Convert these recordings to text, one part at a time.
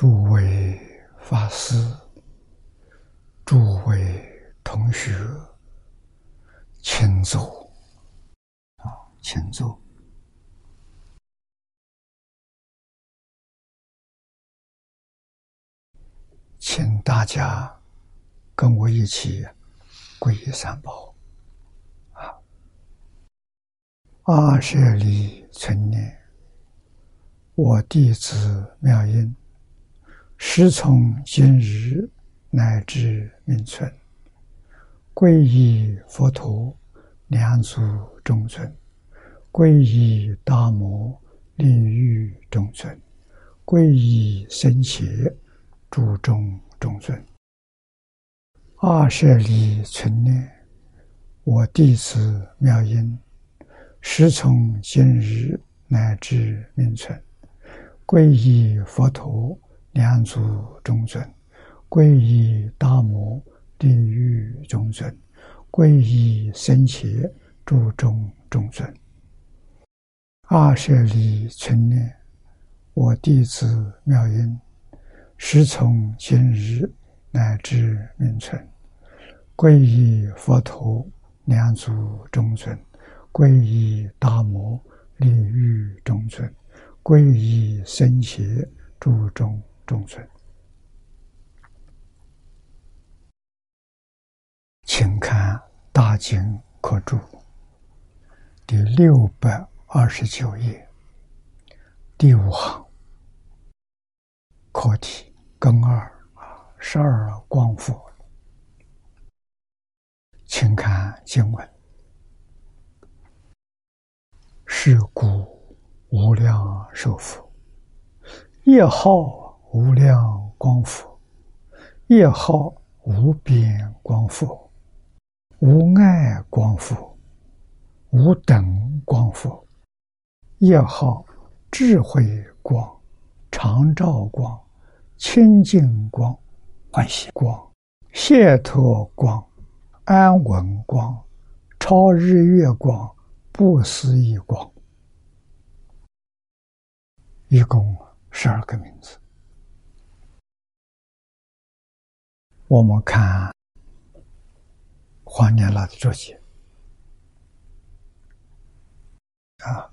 诸位法师、诸位同学，请坐。啊，请坐。请大家跟我一起皈依三宝。啊，阿舍利存念，我弟子妙音。时从今日乃至命存，皈依佛陀，两足中尊；皈依大摩，利欲中尊；皈依僧伽，诸众中尊。阿舍利存念，我弟子妙音，时从今日乃至命存，皈依佛陀。两足中尊，皈依大摩地狱中尊，皈依僧伽诸众中尊。阿舍利存念，我弟子妙音，师从今日乃至命存，皈依佛陀两足中尊，皈依大摩地狱中尊，皈依僧伽诸众。众尊，请看《大经课注》第六百二十九页。第五行。课题根二啊，十二光佛。请看经文：是故无量寿佛，业号。无量光佛，业号无边光佛，无碍光佛，无等光佛，业号智慧光、常照光、清净光、欢喜光、解脱光、安稳光、超日月光、不思议光，一共十二个名字。我们看黄年老的注解啊，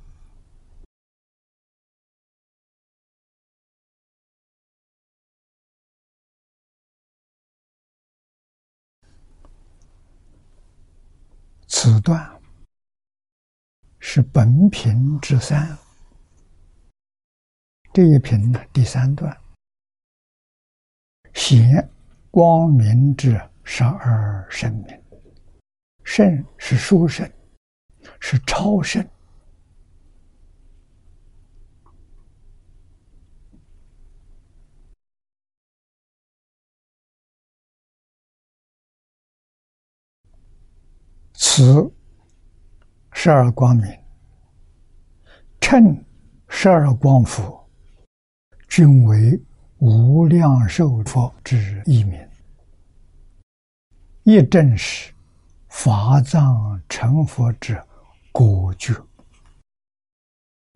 此段是本品之三，这一品的第三段，显。光明之十二圣明，圣是殊圣，是超圣。此十二光明，称十二光佛，均为无量寿佛之一名。一正是法藏成佛之果觉，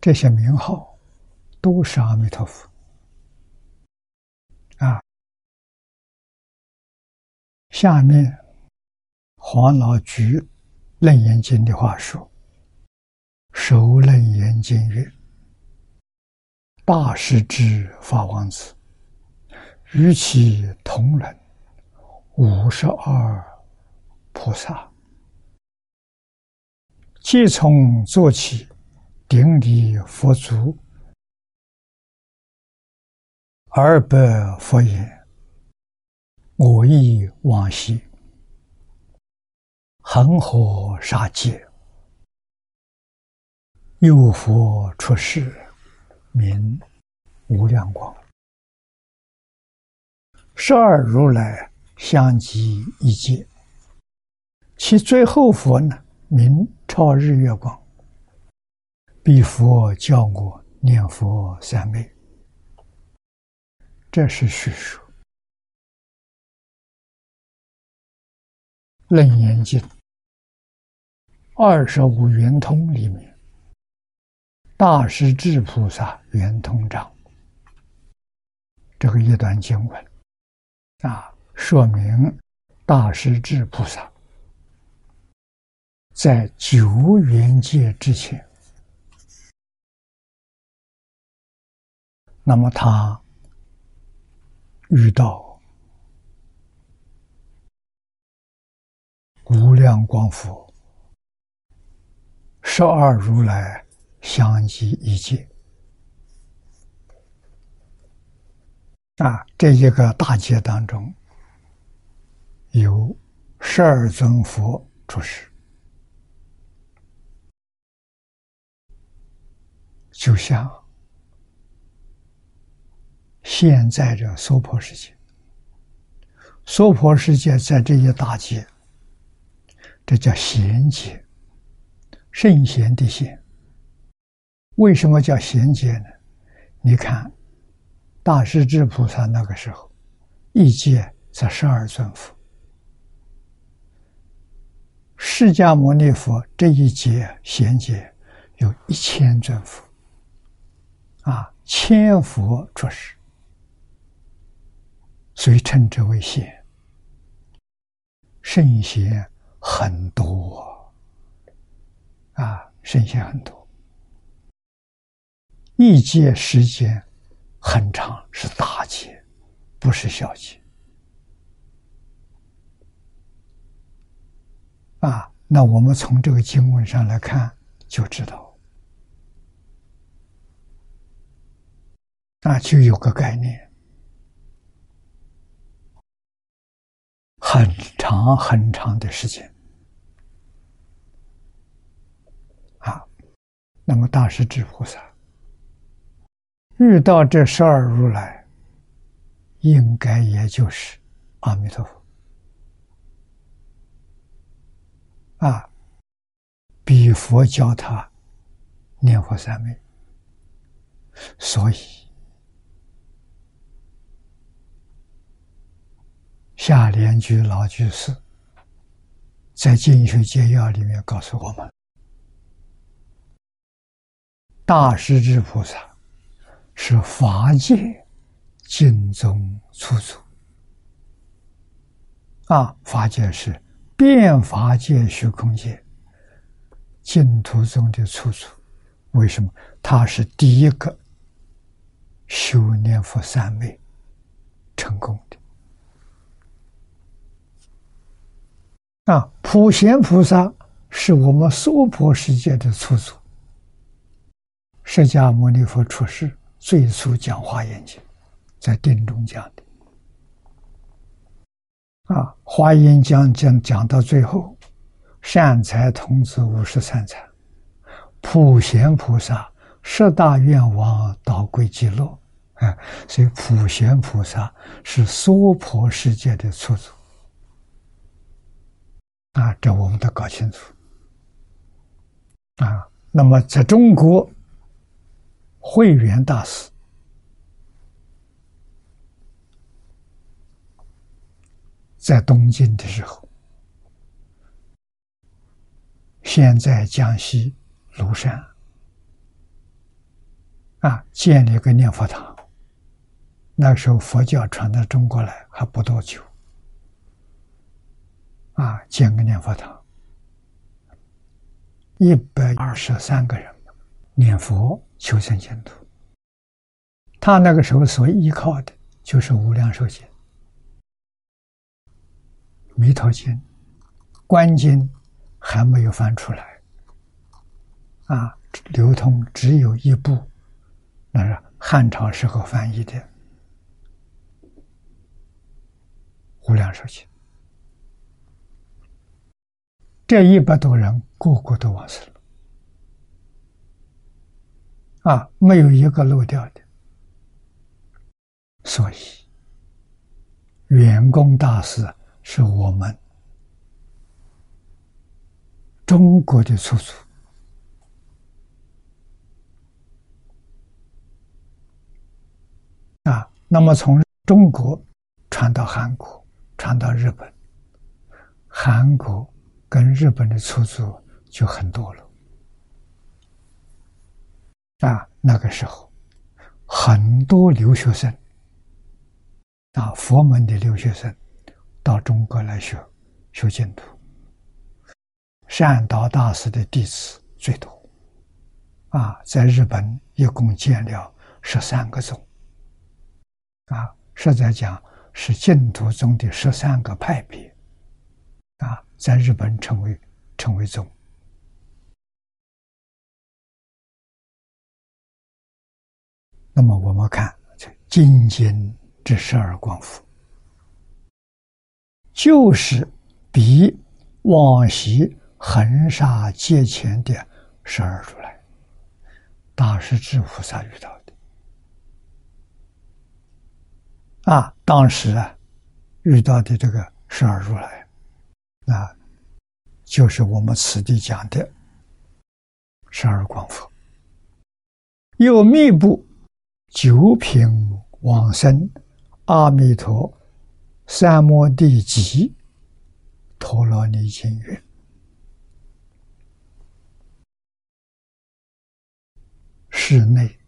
这些名号都是阿弥陀佛啊。下面黄老菊楞严经的话说：“首楞严经曰：大师之法王子，与其同人。”五十二菩萨，皆从做起，顶礼佛足，二百佛言：“我亦往昔，恒河沙界，有佛出世，名无量光，十二如来。”相继一劫，其最后佛呢，名超日月光。彼佛教我念佛三昧，这是叙述《楞严经》二十五圆通里面，大势至菩萨圆通章。这个一段经文，啊，说明大势至菩萨在九元界之前，那么他遇到无量光佛、十二如来相继一界。啊，这一个大劫当中，由十二尊佛出世，就像现在的娑婆世界。娑婆世界在这一大劫，这叫贤劫，圣贤的贤。为什么叫贤劫呢？你看。大势至菩萨那个时候，一界才十二尊佛；释迦牟尼佛这一劫贤劫有一千尊佛，啊，千佛出世，所以称之为贤。圣贤很多，啊，圣贤很多，一劫时间。很长是大劫，不是小劫。啊，那我们从这个经文上来看，就知道，那就有个概念，很长很长的时间。啊，那么大师智菩萨。遇到这十二如来，应该也就是阿弥陀佛啊，比佛教他念佛三昧，所以下联居老居士在《经学简要》里面告诉我们，大势至菩萨。是法界净宗出祖啊！法界是变法界虚空界净土中的出祖。为什么？他是第一个修念佛三昧成功的啊！普贤菩萨是我们娑婆世界的出祖。释迦牟尼佛出世。最初讲华严经，在定中讲的啊，华严讲讲讲到最后，善财童子五十三财，普贤菩萨十大愿望导归极乐啊，所以普贤菩萨是娑婆世界的出祖啊，这我们得搞清楚啊。那么在中国。慧远大师在东晋的时候，现在江西庐山啊，建立个念佛堂。那时候佛教传到中国来还不多久，啊，建个念佛堂，一百二十三个人念佛。求生净土，他那个时候所依靠的就是《无量寿经》《弥陀经》《观经》，还没有翻出来，啊，流通只有一部，那是汉朝时候翻译的《无量寿经》，这一百多人个个都往生了。啊，没有一个漏掉的，所以圆工大师是我们中国的出处啊。那么从中国传到韩国，传到日本，韩国跟日本的出处就很多了。啊，那个时候，很多留学生啊，佛门的留学生到中国来学学净土，善导大师的弟子最多。啊，在日本一共建了十三个宗。啊，实在讲是净土中的十三个派别。啊，在日本称为称为宗。那么我们看金经之十二光符，就是比往昔恒沙界前的十二如来、大势至菩萨遇到的啊，当时啊遇到的这个十二如来啊，就是我们此地讲的十二光佛，又密布。九品往生，阿弥陀三摩地集，陀罗尼经云：室内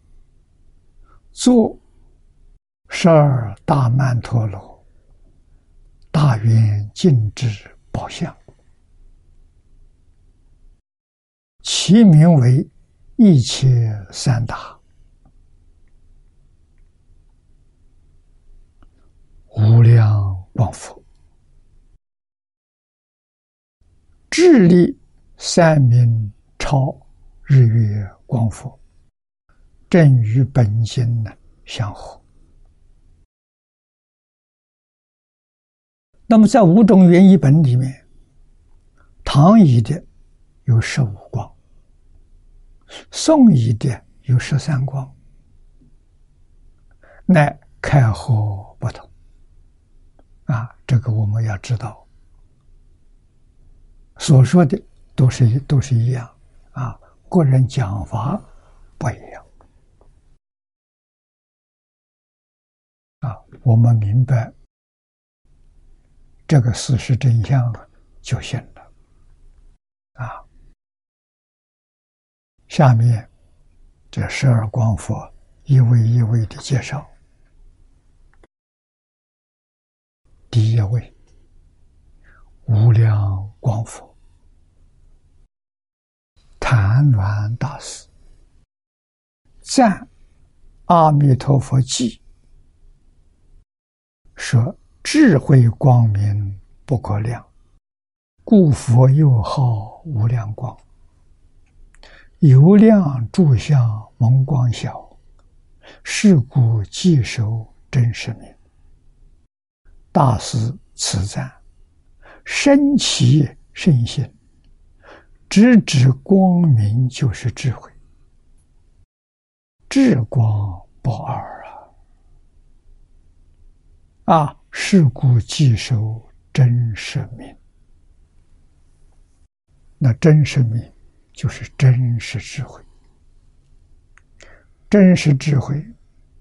坐十二大曼陀罗，大圆净智宝相，其名为一切三大。无量光佛，智力三明超日月光佛，正与本心呢相合。那么在五种原一本里面，唐译的有十五光，宋译的有十三光，乃开合不同。啊，这个我们要知道，所说的都是都是一样，啊，个人讲法不一样，啊，我们明白这个事实真相了就行了，啊，下面这十二光佛一位一位的介绍。第一位，无量光佛，谭鸾大师赞阿弥陀佛记，说智慧光明不可量，故佛又号无量光。由量诸相蒙光晓，是故即受真实名。大师此赞，深其圣心，直指光明就是智慧，智光不二啊！啊，是故即受真实名。那真实名就是真实智慧，真实智慧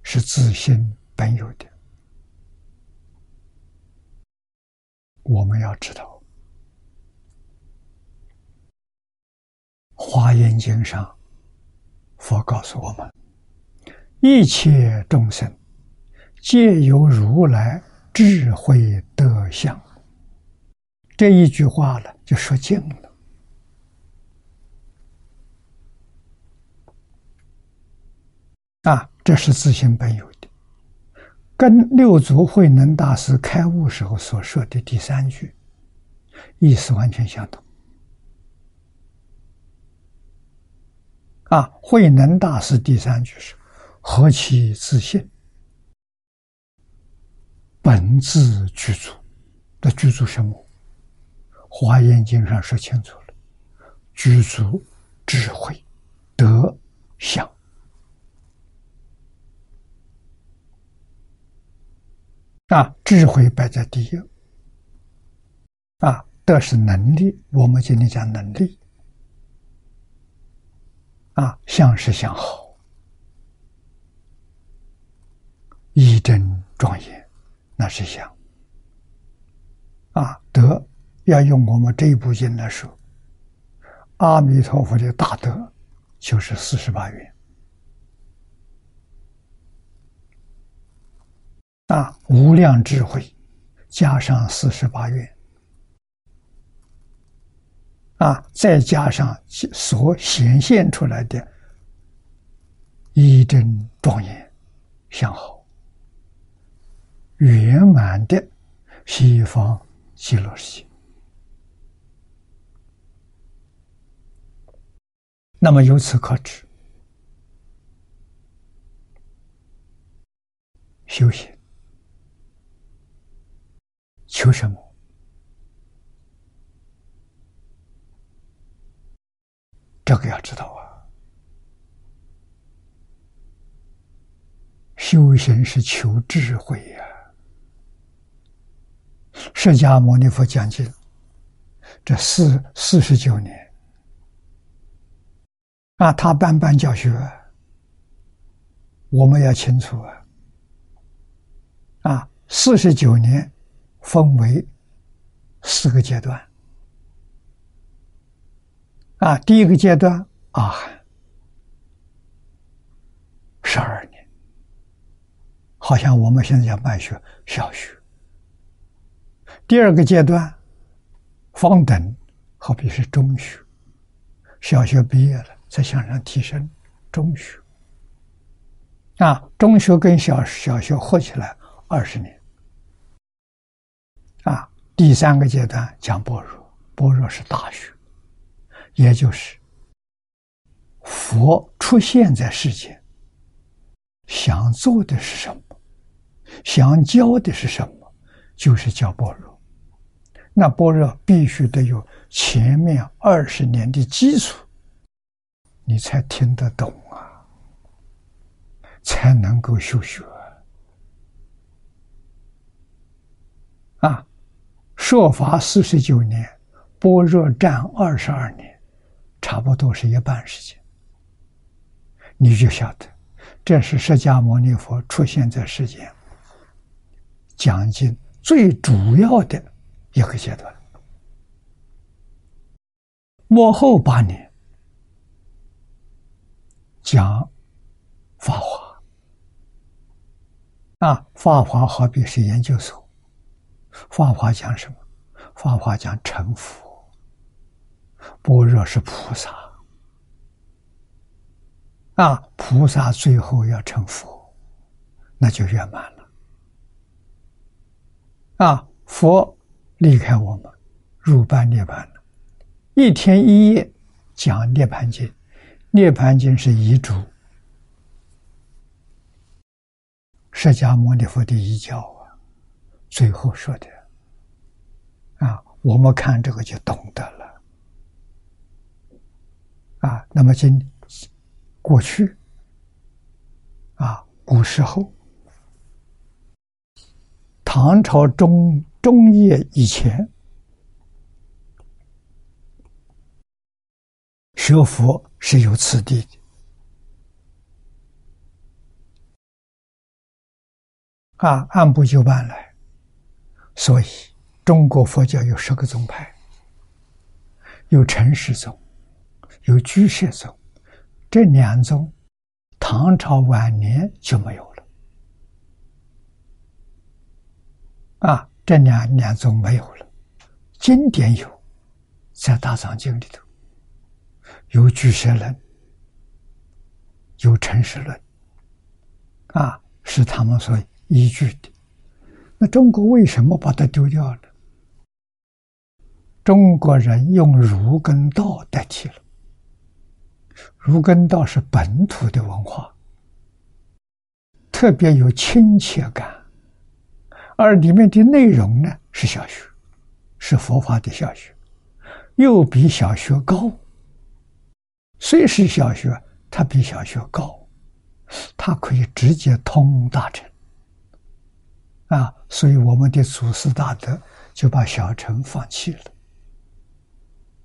是自心本有的。我们要知道，《华严经》上，佛告诉我们：一切众生皆有如来智慧德相。这一句话呢，就说尽了。啊，这是自性本有。跟六祖慧能大师开悟时候所说的第三句意思完全相同。啊，慧能大师第三句是“何其自信，本自具足”的具足什么？华严经上说清楚了，具足智慧、德、相。啊，智慧摆在第一。啊，德是能力，我们今天讲能力。啊，相是相好，一真庄严，那是相。啊，德要用我们这部经来说，阿弥陀佛的大德就是四十八愿。啊，无量智慧，加上四十八愿，啊，再加上所显现出来的一真庄严、相好、圆满的西方极乐世界。那么由此可知，修行求什么？这个要知道啊！修行是求智慧呀。释迦牟尼佛讲经这四四十九年。啊，他办班教学，我们要清楚啊！啊，四十九年分为四个阶段。啊，第一个阶段啊十二年，好像我们现在讲办学小学。第二个阶段方等，好比是中学，小学毕业了。再向上提升，中学啊，中学跟小小学合起来二十年。第三个阶段讲般若，般若是大学，也就是佛出现在世间，想做的是什么，想教的是什么，就是教般若。那般若必须得有前面二十年的基础。你才听得懂啊，才能够修学啊！说法四十九年，般若占二十二年，差不多是一半时间。你就晓得，这是释迦牟尼佛出现在世间讲经最主要的一个阶段。末后八年。讲法华啊，法华好比是研究所。法华讲什么？法华讲成佛。般若是菩萨啊，菩萨最后要成佛，那就圆满了啊。佛离开我们，入般涅盘了，一天一夜讲涅盘经。涅盘经是遗嘱，释迦牟尼佛的遗教啊，最后说的，我们看这个就懂得了啊。那么今过去啊，古时候，唐朝中中叶以前。学佛是有次第的啊，按部就班来。所以中国佛教有十个宗派，有陈氏宗，有居士宗。这两宗，唐朝晚年就没有了。啊，这两两宗没有了，经典有，在大藏经里头。有居舍论，有诚实论，啊，是他们所依据的。那中国为什么把它丢掉了？中国人用儒跟道代替了。儒跟道是本土的文化，特别有亲切感，而里面的内容呢是小学，是佛法的小学，又比小学高。虽是小学，它比小学高，它可以直接通大乘，啊，所以我们的祖师大德就把小乘放弃了，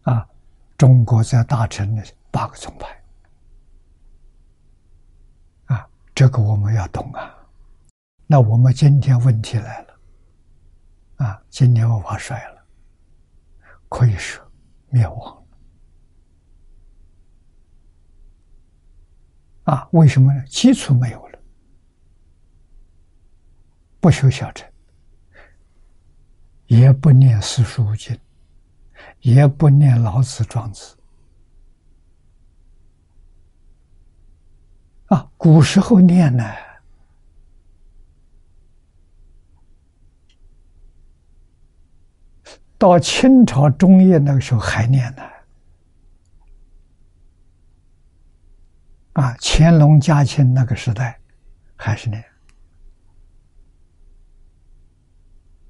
啊，中国在大乘的八个宗派，啊，这个我们要懂啊。那我们今天问题来了，啊，今天文化衰了，可以说灭亡了。啊，为什么呢？基础没有了，不修小乘，也不念四书五经，也不念老子、庄子。啊，古时候念呢，到清朝中叶那个时候还念呢。啊，乾隆、嘉庆那个时代还是念。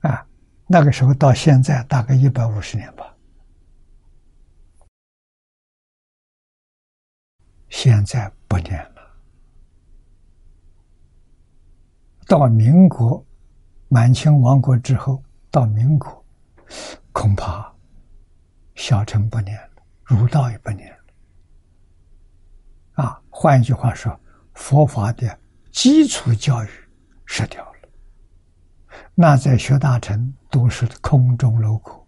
啊，那个时候到现在大概一百五十年吧。现在不念了。到民国、满清亡国之后，到民国，恐怕小乘不念了，儒道也不念了。啊，换一句话说，佛法的基础教育失掉了。那在学大乘都是空中楼阁，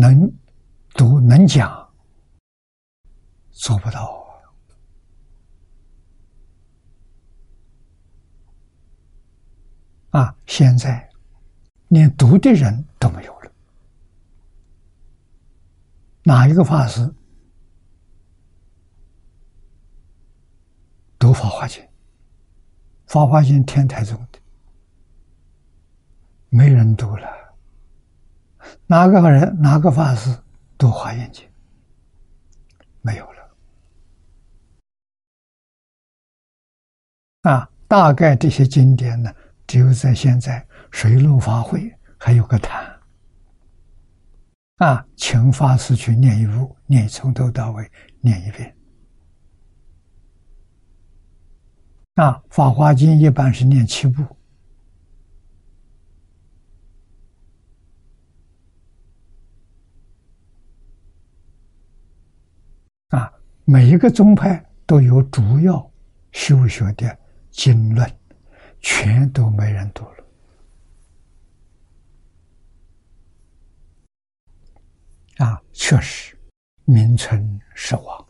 能读能讲，做不到啊！现在连读的人都没有了，哪一个法师？读《法华经》，《法华经》天台宗的，没人读了。哪个人、哪个法师读《华严经》？没有了。啊，大概这些经典呢，只有在现在水陆法会还有个谈。啊，请法师去念一部，念从头到尾念一遍。啊，《法华经》一般是念七部，啊，每一个宗派都有主要修学的经论，全都没人读了，啊，确实名存实亡。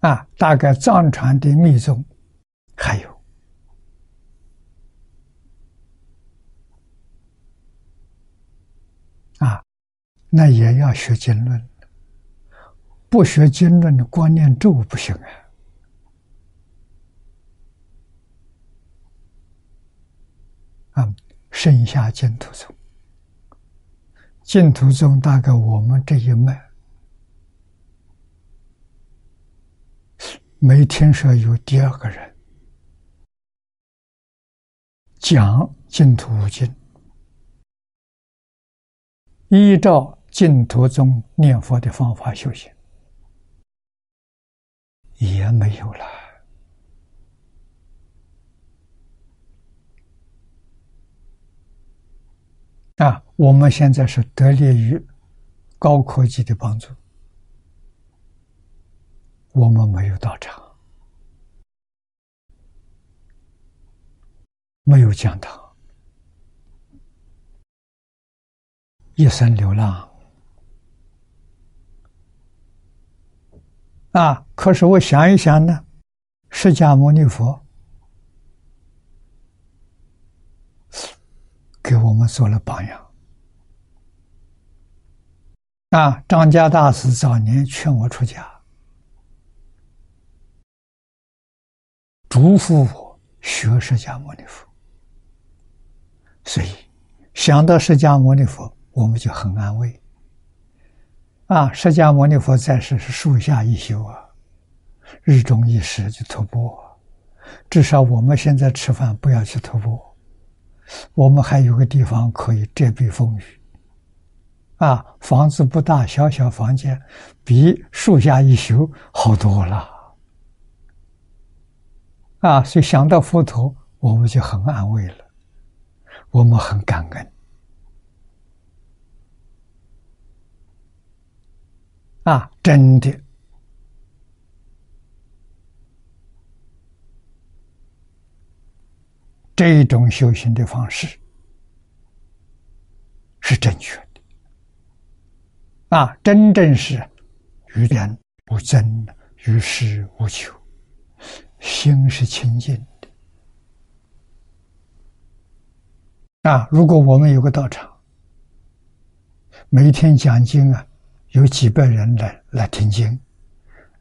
啊，大概藏传的密宗还有啊，那也要学经论，不学经论的观念咒不行啊。啊，剩下净土宗，净土宗大概我们这一脉。没听说有第二个人讲净土经，依照净土中念佛的方法修行，也没有了。啊，我们现在是得力于高科技的帮助。我们没有到场，没有讲堂，一生流浪啊！可是我想一想呢，释迦牟尼佛给我们做了榜样啊！张家大师早年劝我出家。嘱咐我学释迦牟尼佛，所以想到释迦牟尼佛，我们就很安慰。啊，释迦牟尼佛在世是树下一宿啊，日中一时就徒步。至少我们现在吃饭不要去徒步，我们还有个地方可以遮蔽风雨。啊，房子不大，小小房间比树下一宿好多了。啊，所以想到佛陀，我们就很安慰了，我们很感恩。啊，真的，这种修行的方式是，正确的。啊，真正是与人无争，与世无求，心是清净的。啊，如果我们有个道场，每天讲经啊，有几百人来来听经，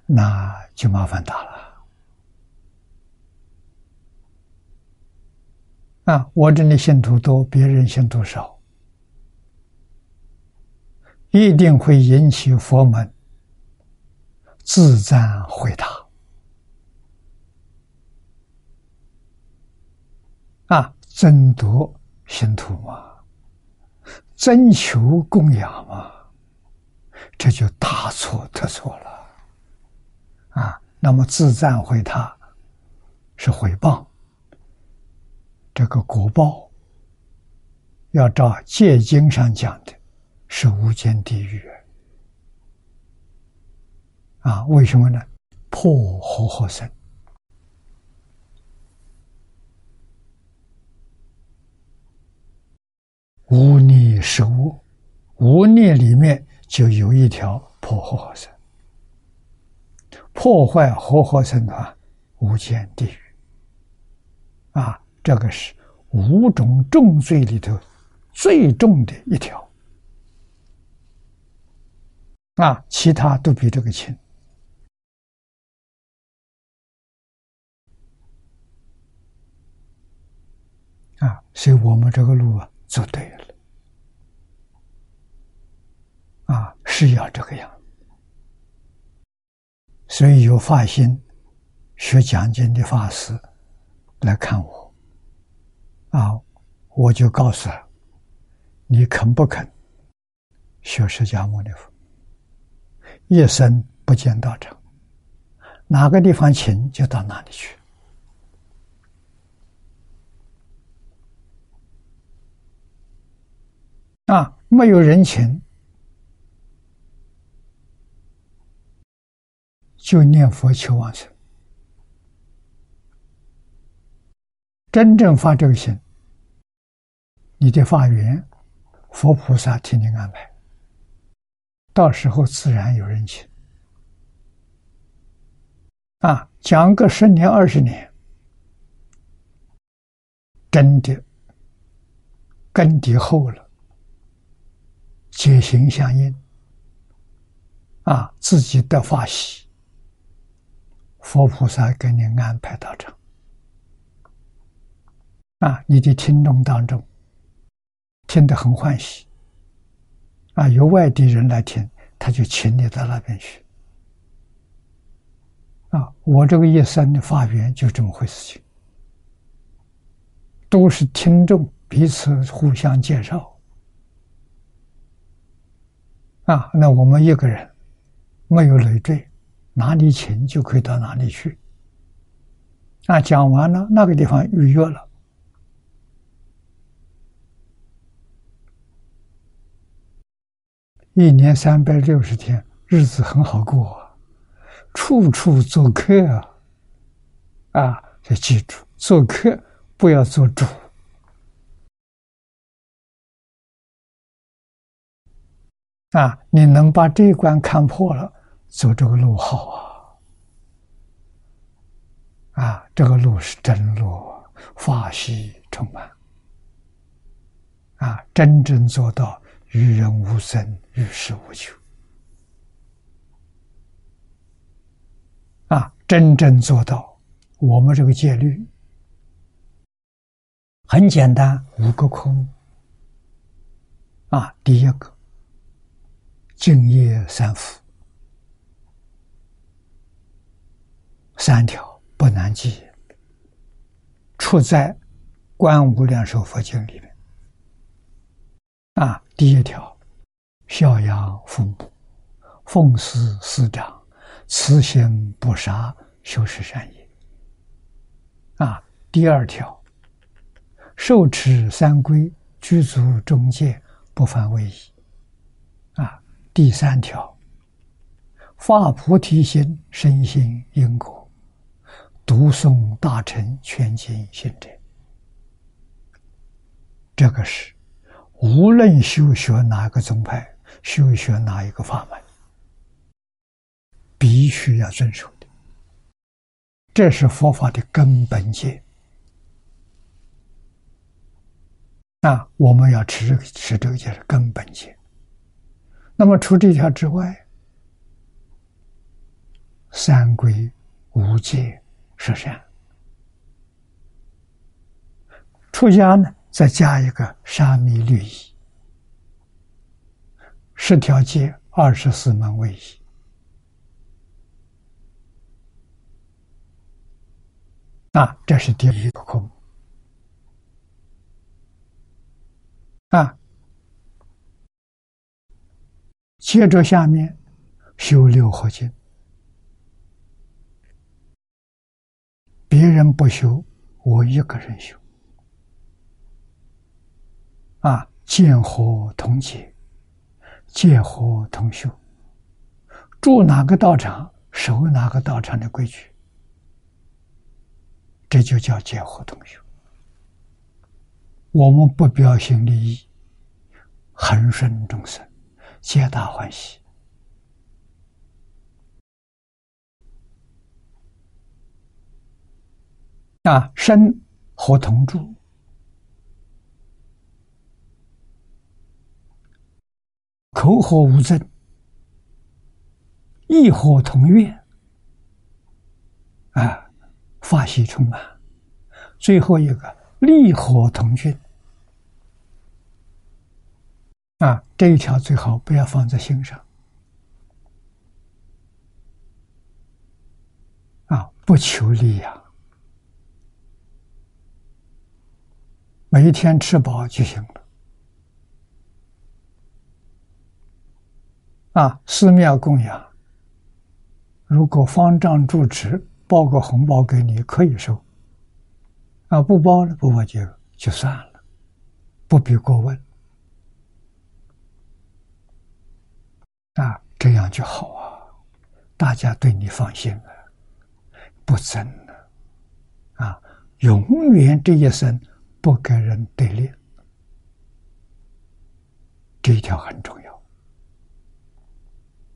那就麻烦大了。啊，我这里信徒多，别人信徒少，一定会引起佛门自赞回答。啊，争夺信徒嘛。征求供养嘛，这就大错特错了，啊！那么自赞回他，是回报，这个果报，要照戒经上讲的，是无间地狱，啊！为什么呢？破活活身。无逆是无，无逆里面就有一条破活活生，破坏活活生的话，无间地狱。啊，这个是五种重罪里头最重的一条。啊，其他都比这个轻。啊，所以我们这个路啊，走对了。啊，是要这个样，所以有发心学讲经的法师来看我，啊，我就告诉他：你肯不肯学释迦牟尼佛？一生不见道场，哪个地方请就到哪里去。啊，没有人情。就念佛求往生，真正发这个心，你的发缘，佛菩萨替你安排，到时候自然有人请。啊，讲个十年二十年，真的根底厚了，解行相应，啊，自己得法喜。佛菩萨给你安排道场啊！你的听众当中听得很欢喜啊，有外地人来听，他就请你到那边去啊！我这个一生的发愿就这么回事情，都是听众彼此互相介绍啊。那我们一个人没有累赘。哪里请就可以到哪里去。啊，讲完了，那个地方预约了，一年三百六十天，日子很好过啊，处处做客啊！啊，要记住，做客不要做主啊！你能把这一关看破了。走这个路好啊！啊，这个路是真路，法喜充满。啊，真正做到与人无争，与世无求。啊，真正做到我们这个戒律很简单，五个空。啊，第一个敬业三福。三条不难记，出在《观无量寿佛经》里面。啊，第一条，孝养父母，奉事师长，慈心不杀，修持善业。啊，第二条，受持三规，具足中戒，不犯威仪。啊，第三条，发菩提心，深信因果。读诵大乘全经行者，这个是无论修学哪个宗派，修学哪一个法门，必须要遵守的，这是佛法的根本戒。那我们要持持这个戒是根本戒。那么除这条之外，三规五戒十善。出家呢，再加一个沙弥律仪，十条戒，二十四门为仪。啊，这是第一个科目。啊，接着下面修六合敬，别人不修，我一个人修。啊，见火同结，见火同修。住哪个道场，守哪个道场的规矩，这就叫见火同修。我们不标新立异，恒顺众生，皆大欢喜。啊，身和同住。口和无争，意和同愿，啊，法喜充满。最后一个利和同均，啊，这一条最好不要放在心上，啊，不求利呀，每一天吃饱就行了。啊，寺庙供养，如果方丈住持包个红包给你，可以收。啊，不包了，不包就就算了，不必过问。啊，这样就好啊，大家对你放心了，不争了。啊，永远这一生不跟人对立，这一条很重要。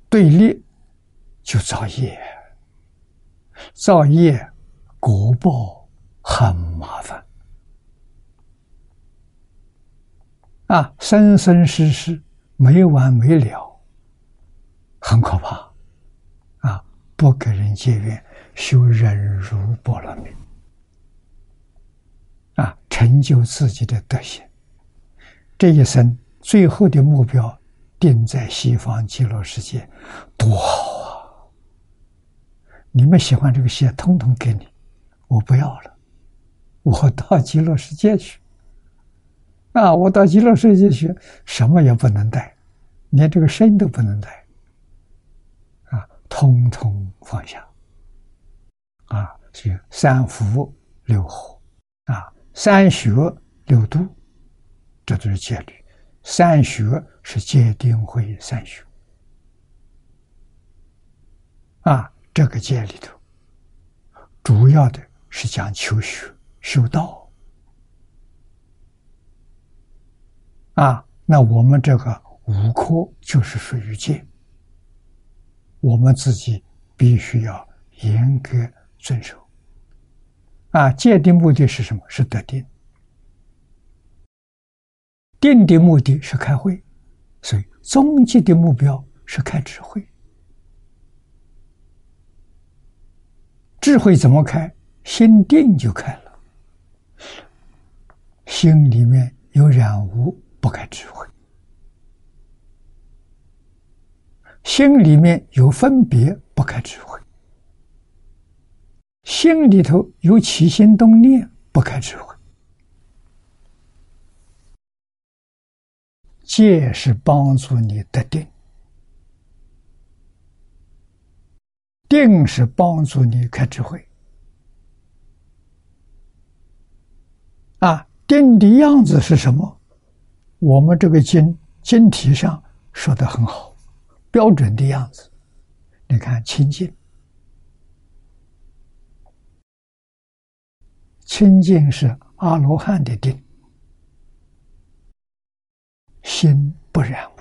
对立就造业，造业果报很麻烦啊，生生世世没完没了，很可怕啊！不跟人结怨，修忍辱波罗蜜啊，成就自己的德行，这一生最后的目标。定在西方极乐世界，多好啊！你们喜欢这个鞋，通通给你，我不要了，我到极乐世界去。啊，我到极乐世界去，什么也不能带，连这个身都不能带，啊，通通放下。啊，是三福六和，啊，三学六度，这都是戒律。三学是戒定慧三学啊，这个戒里头，主要的是讲求学修道啊。那我们这个五科就是属于戒，我们自己必须要严格遵守啊。戒的目的是什么？是得定。定的目的是开会，所以终极的目标是开智慧。智慧怎么开？心定就开了。心里面有染污，不开智慧；心里面有分别，不开智慧；心里头有起心动念，不开智慧。戒是帮助你得定，定是帮助你开智慧。啊，定的样子是什么？我们这个经经题上说的很好，标准的样子。你看清净，清净是阿罗汉的定。心不染污，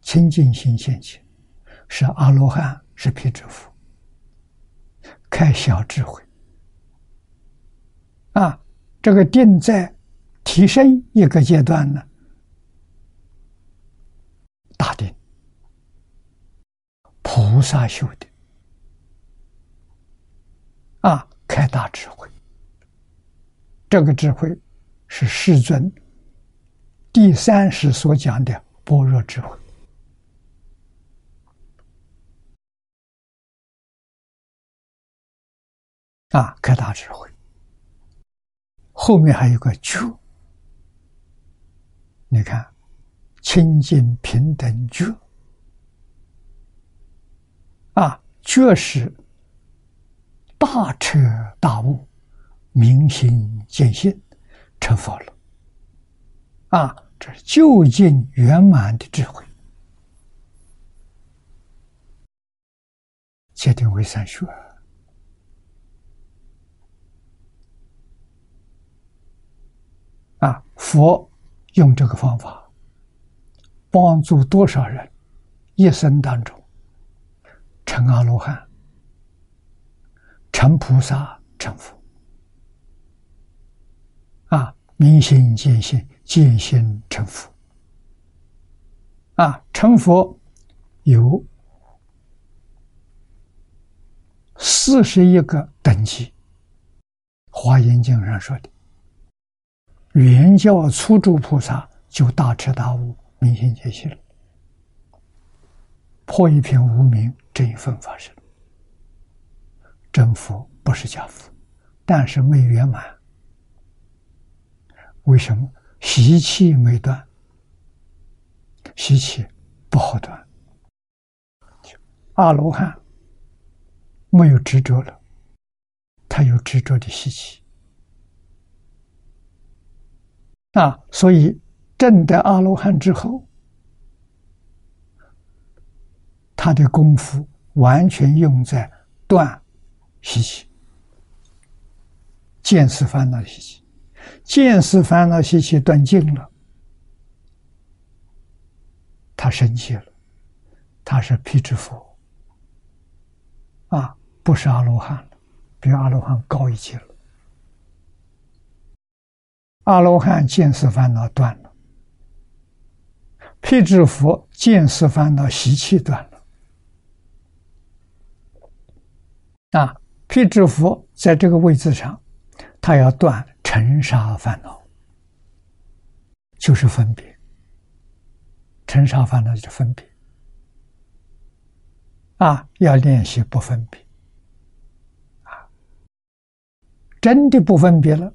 清净心现起，是阿罗汉，是辟支佛，开小智慧。啊，这个定在提升一个阶段呢，大定，菩萨修的，啊，开大智慧。这个智慧是世尊第三世所讲的般若智慧啊，开大智慧。后面还有个觉，你看，清净平等觉啊，觉是大彻大悟。明心见性，成佛了。啊，这是究竟圆满的智慧，界定为三学。啊，佛用这个方法帮助多少人一生当中成阿罗汉、成菩萨、成佛。啊，明心见性，见性成佛。啊，成佛有四十一个等级，《华严经》上说的，原教初住菩萨就大彻大悟，明心见性了，破一片无明，这一份法身。真佛不是假佛，但是没圆满。为什么习气没断？习气不好断。阿罗汉没有执着了，他有执着的习气啊，所以证得阿罗汉之后，他的功夫完全用在断习气、见思烦恼习气。见思烦恼习气断尽了，他生气了，他是辟支佛，啊，不是阿罗汉了，比阿罗汉高一级了。阿罗汉见思烦恼断了，辟支佛见思烦恼习气断了，啊，辟支佛在这个位置上，他要断。尘沙烦恼就是分别，尘沙烦恼就是分别啊！要练习不分别啊！真的不分别了，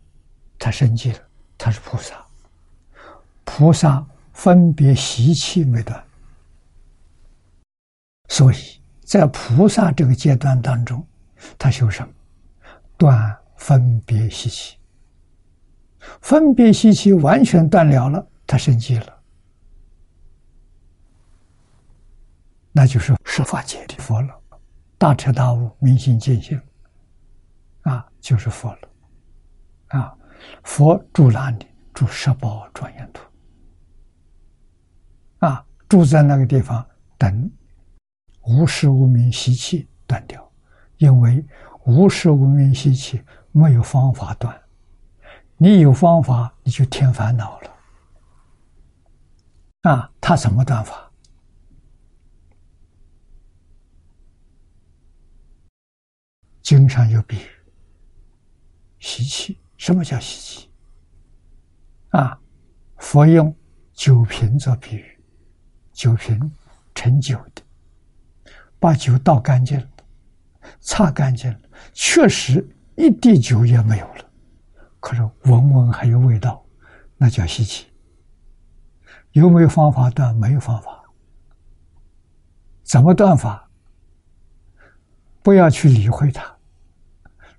他升级了，他是菩萨。菩萨分别习气没断，所以在菩萨这个阶段当中，他修什么？断分别习气。分别习气完全断了了，他升级了，那就是十法界的佛了，大彻大悟、明心见性，啊，就是佛了，啊，佛住哪里？住十宝庄严土，啊，住在那个地方，等无时无明习气断掉，因为无时无明习气没有方法断。你有方法，你就添烦恼了。啊，他怎么断法？经常有比喻，习气。什么叫习气？啊，佛用酒瓶做比喻，酒瓶盛酒的，把酒倒干净了，擦干净了，确实一滴酒也没有了。可是闻闻还有味道，那叫稀奇。有没有方法断？没有方法。怎么断法？不要去理会它。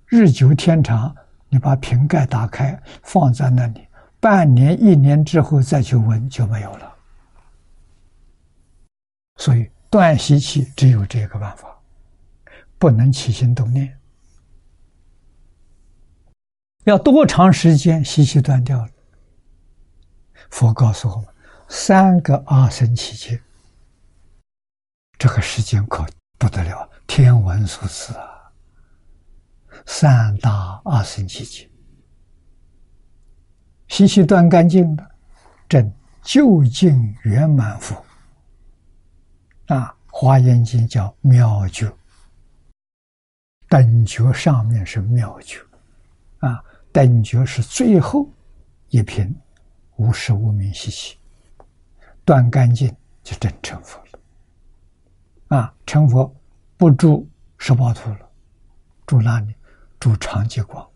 日久天长，你把瓶盖打开，放在那里，半年、一年之后再去闻就没有了。所以断习气只有这个办法，不能起心动念。要多长时间习气断掉了？佛告诉我们，三个阿僧祇劫，这个时间可不得了，天文数字啊！三大阿僧祇劫，习气断干净了，正究竟圆满佛啊，《华严经》叫妙觉，等觉上面是妙觉啊，等觉是最后一品。无时无明习气断干净，就真成佛了。啊，成佛不住十八图了，住哪里？住长极光。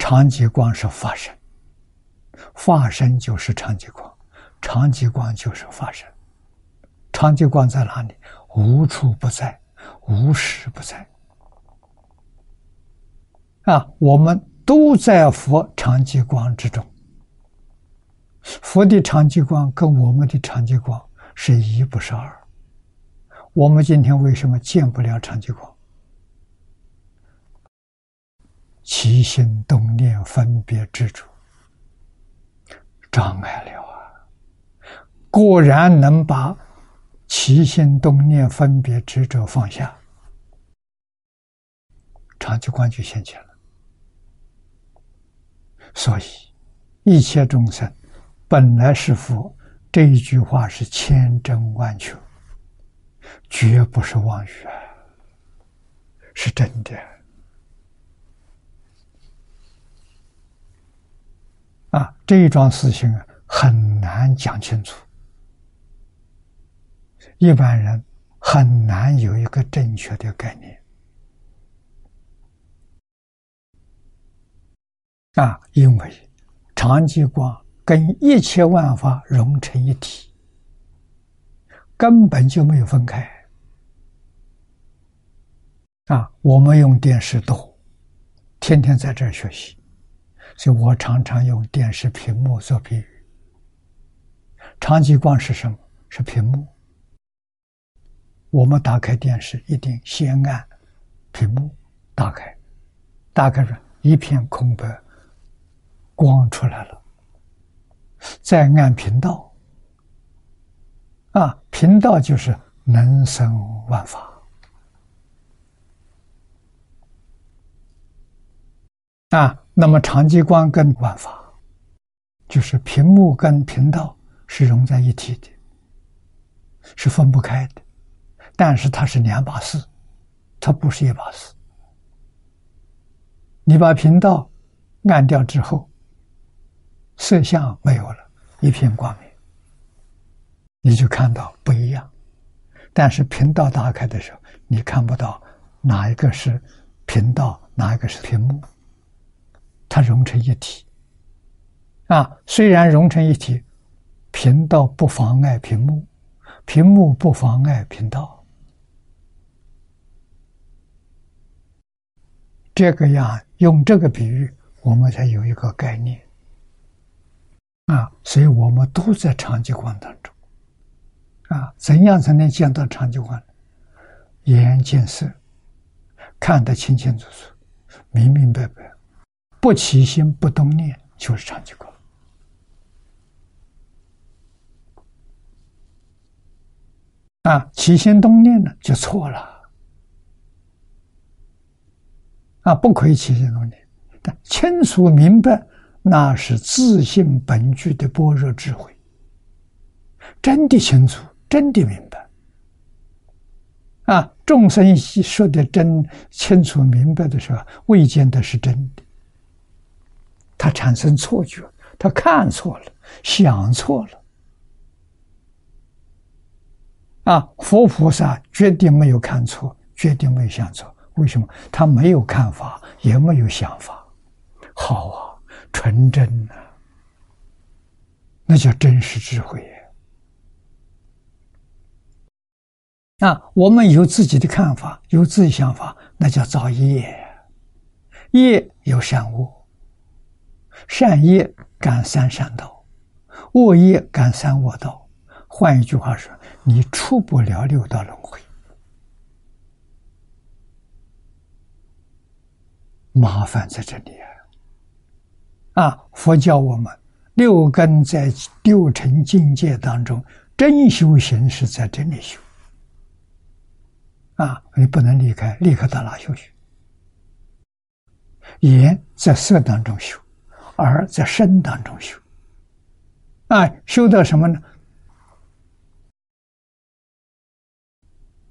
长极光是法身，法身就是长极光，长极光就是法身。长极光在哪里？无处不在，无时不在。啊，我们。都在佛长极光之中。佛的长极光跟我们的长极光是一，不是二。我们今天为什么见不了长极光？起心动念分别执着障碍了啊！果然能把起心动念分别执着放下，长极光就现前了。所以，一切众生本来是佛，这一句话是千真万确，绝不是妄语，是真的。啊，这一桩事情啊，很难讲清楚，一般人很难有一个正确的概念。啊，因为长极光跟一切万法融成一体，根本就没有分开。啊，我们用电视多，天天在这儿学习，所以我常常用电视屏幕做比喻。长极光是什么？是屏幕。我们打开电视，一定先按屏幕打开，打开是一片空白。光出来了，再按频道，啊，频道就是能生万法，啊，那么长极光跟万法，就是屏幕跟频道是融在一体的，是分不开的，但是它是两把事，它不是一把事。你把频道按掉之后。色相没有了，一片光明，你就看到不一样。但是频道打开的时候，你看不到哪一个是频道，哪一个是屏幕，它融成一体。啊，虽然融成一体，频道不妨碍屏幕，屏幕不妨碍频道。这个样用这个比喻，我们才有一个概念。啊，所以我们都在长极光当中。啊，怎样才能见到长极光？眼见色，看得清清楚楚、明明白白，不起心不动念，就是长极光。啊，起心动念呢，就错了。啊，不可以起心动念，但清楚明白。那是自信本具的般若智慧，真的清楚，真的明白。啊，众生说的真清楚明白的时候，未见得是真的。他产生错觉，他看错了，想错了。啊，佛菩萨绝对没有看错，绝对没有想错。为什么？他没有看法，也没有想法。好啊。纯真呐，那叫真实智慧。那，我们有自己的看法，有自己想法，那叫造业。业有善恶，善业感三善道，恶业感三恶道。换一句话说，你出不了六道轮回，麻烦在这里啊。啊，佛教我们六根在六尘境界当中，真修行是在这里修。啊，你不能离开，离开到哪修去？眼在色当中修，耳在声当中修。啊，修到什么呢？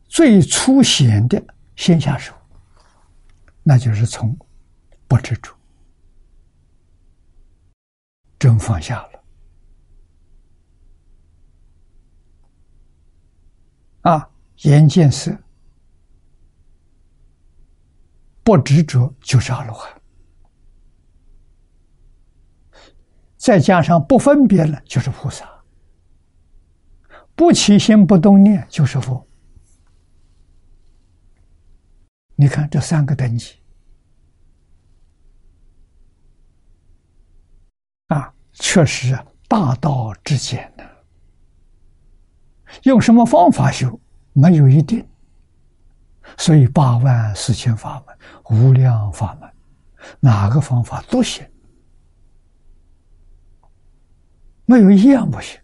最粗显的先下手，那就是从不执着，真放下了。啊，眼见色，不执着就是阿罗汉，再加上不分别了，就是菩萨，不起心不动念就是佛。你看这三个等级。啊，确实大道至简呢。用什么方法修，没有一定。所以八万四千法门，无量法门，哪个方法都行，没有一样不行。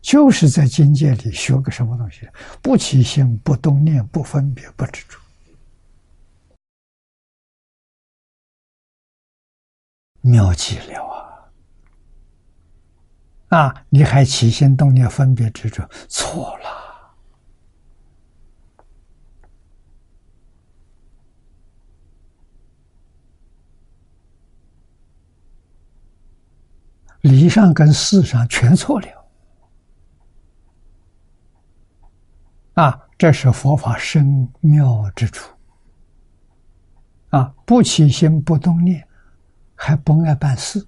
就是在境界里学个什么东西，不起心，不动念，不分别，不执着。妙极了啊！啊，你还起心动念、分别执着，错了。理上跟事上全错了。啊，这是佛法深妙之处。啊，不起心，不动念。还不爱办事，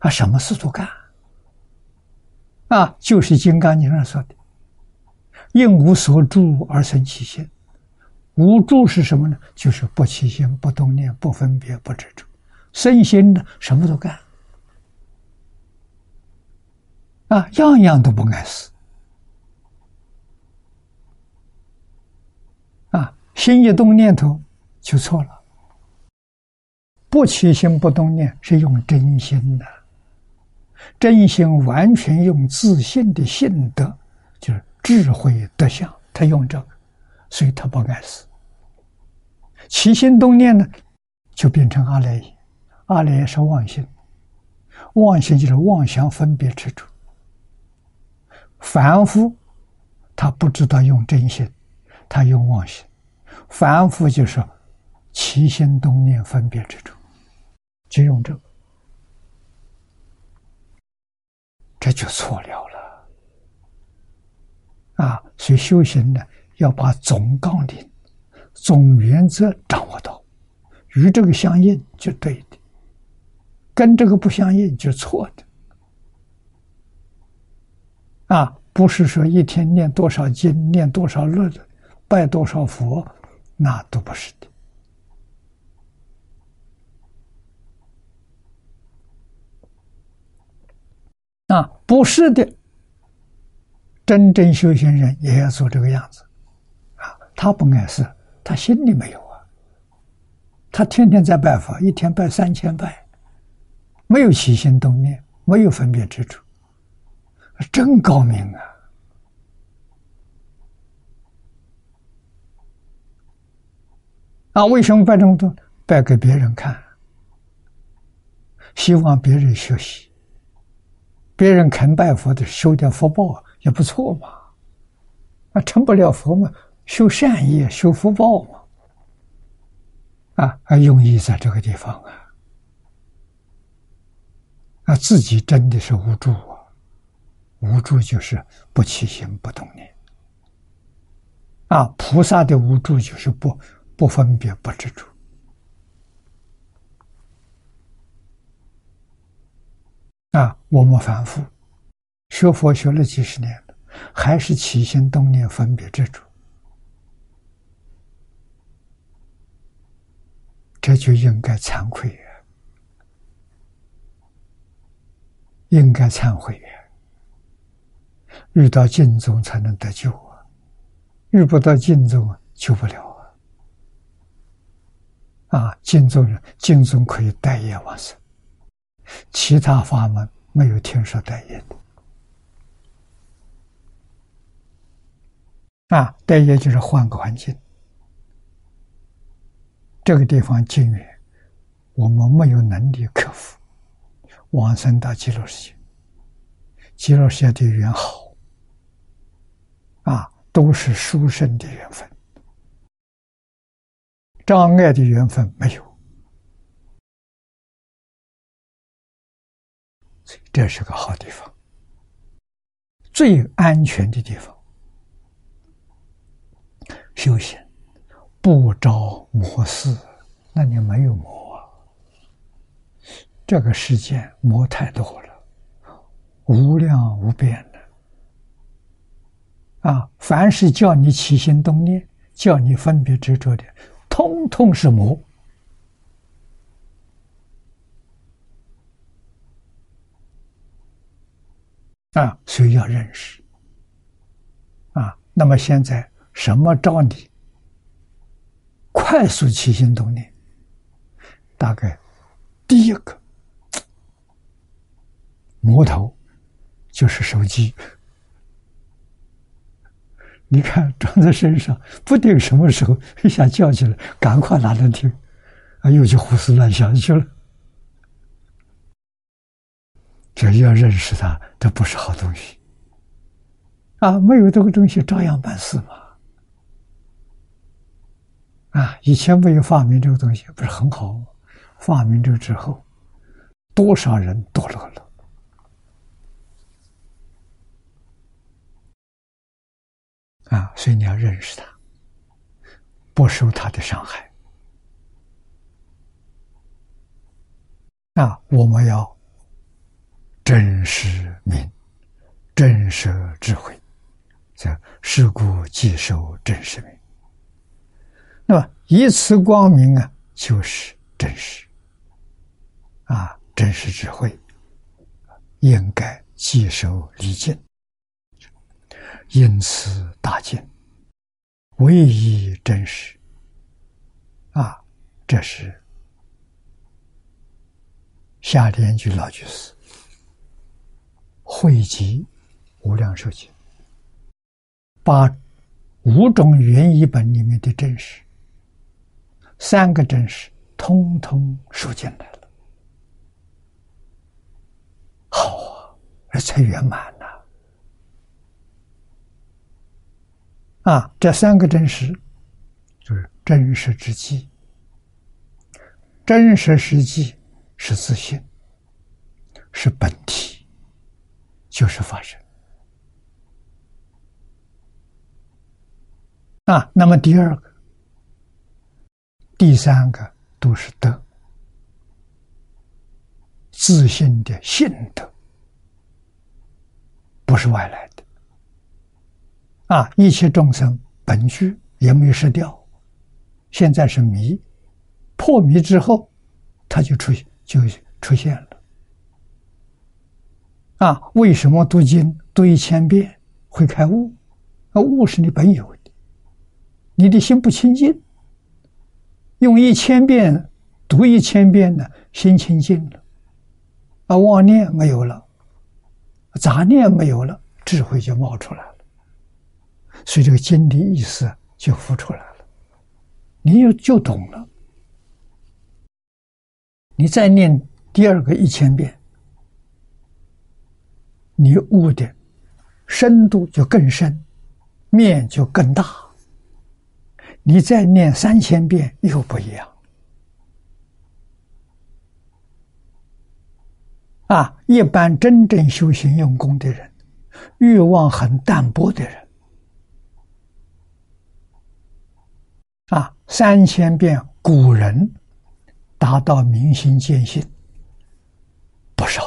啊，什么事都干，啊，就是《金刚经》上说的：“应无所住而生其心。”无住是什么呢？就是不起心、不动念、不分别、不执着。身心呢，什么都干，啊，样样都不碍事，啊，心一动念头就错了。不起心不动念是用真心的，真心完全用自信的性德，就是智慧德相，他用这个，所以他不碍事。起心动念呢，就变成阿赖耶，阿赖耶是妄心，妄心就是妄想分别执着。凡夫他不知道用真心，他用妄心，凡夫就是起心动念分别执着。就用这个，这就错了了啊！所以修行呢，要把总纲领、总原则掌握到，与这个相应就对的，跟这个不相应就错的。啊，不是说一天念多少经、念多少日、拜多少佛，那都不是的。啊，不是的，真正修行人也要做这个样子，啊，他不碍事，他心里没有啊，他天天在拜佛，一天拜三千拜，没有起心动念，没有分别之处，真高明啊！啊，为什么拜这么多？拜给别人看，希望别人学习。别人肯拜佛的，修点福报也不错嘛。啊，成不了佛嘛，修善业、修福报嘛。啊，啊，用意在这个地方啊。啊，自己真的是无助啊，无助就是不起心不动念。啊，菩萨的无助就是不不分别不执着。啊，我们反复学佛学了几十年了，还是起心动念分别执着，这就应该惭愧呀，应该忏悔呀。遇到净宗才能得救啊，遇不到净宗，救不了啊。啊，净宗人，净宗可以代业往生，其他法门没有听说代业。的。啊，代业就是换个环境，这个地方境缘，我们没有能力克服，往生到极乐世界，极乐世界的缘好，啊，都是殊胜的缘分。障碍的缘分没有，这是个好地方，最安全的地方。修行不着魔事，那你没有魔啊。这个世界魔太多了，无量无边的啊！凡是叫你起心动念、叫你分别执着的。通通是魔啊！所以要认识啊。那么现在什么招你快速起心动念？大概第一个魔头就是手机。你看，装在身上，不定什么时候一下叫起来，赶快拿来听，啊，又去胡思乱想去了。只要认识它，这不是好东西。啊，没有这个东西，照样办事嘛。啊，以前没有发明这个东西，不是很好？发明这之后，多少人堕落了。啊，所以你要认识他，不受他的伤害。啊，我们要真实明，真实智慧，这是故即受真实明。那么以此光明啊，就是真实。啊，真实智慧应该即受离境。因此，大见唯一真实啊，这是夏天句老居士汇集无量寿经，把五种原译本里面的真实，三个真实，通通收进来了。好啊，这才圆满呐。啊，这三个真实，就是真实之际。真实实际是自信，是本体，就是法身。啊，那么第二个、第三个都是德，自信的信德，不是外来的。啊！一切众生本具也没有失掉，现在是迷，破迷之后，他就出就出现了。啊！为什么读经读一千遍会开悟？啊，悟是你本有的，你的心不清净，用一千遍读一千遍呢，心清净了，啊，妄念没有了，杂念没有了，智慧就冒出来了。所以这个经的意思就浮出来了，你又就懂了。你再念第二个一千遍，你悟的深度就更深，面就更大。你再念三千遍又不一样。啊，一般真正修行用功的人，欲望很淡薄的人。啊，三千遍古人达到明心见性不少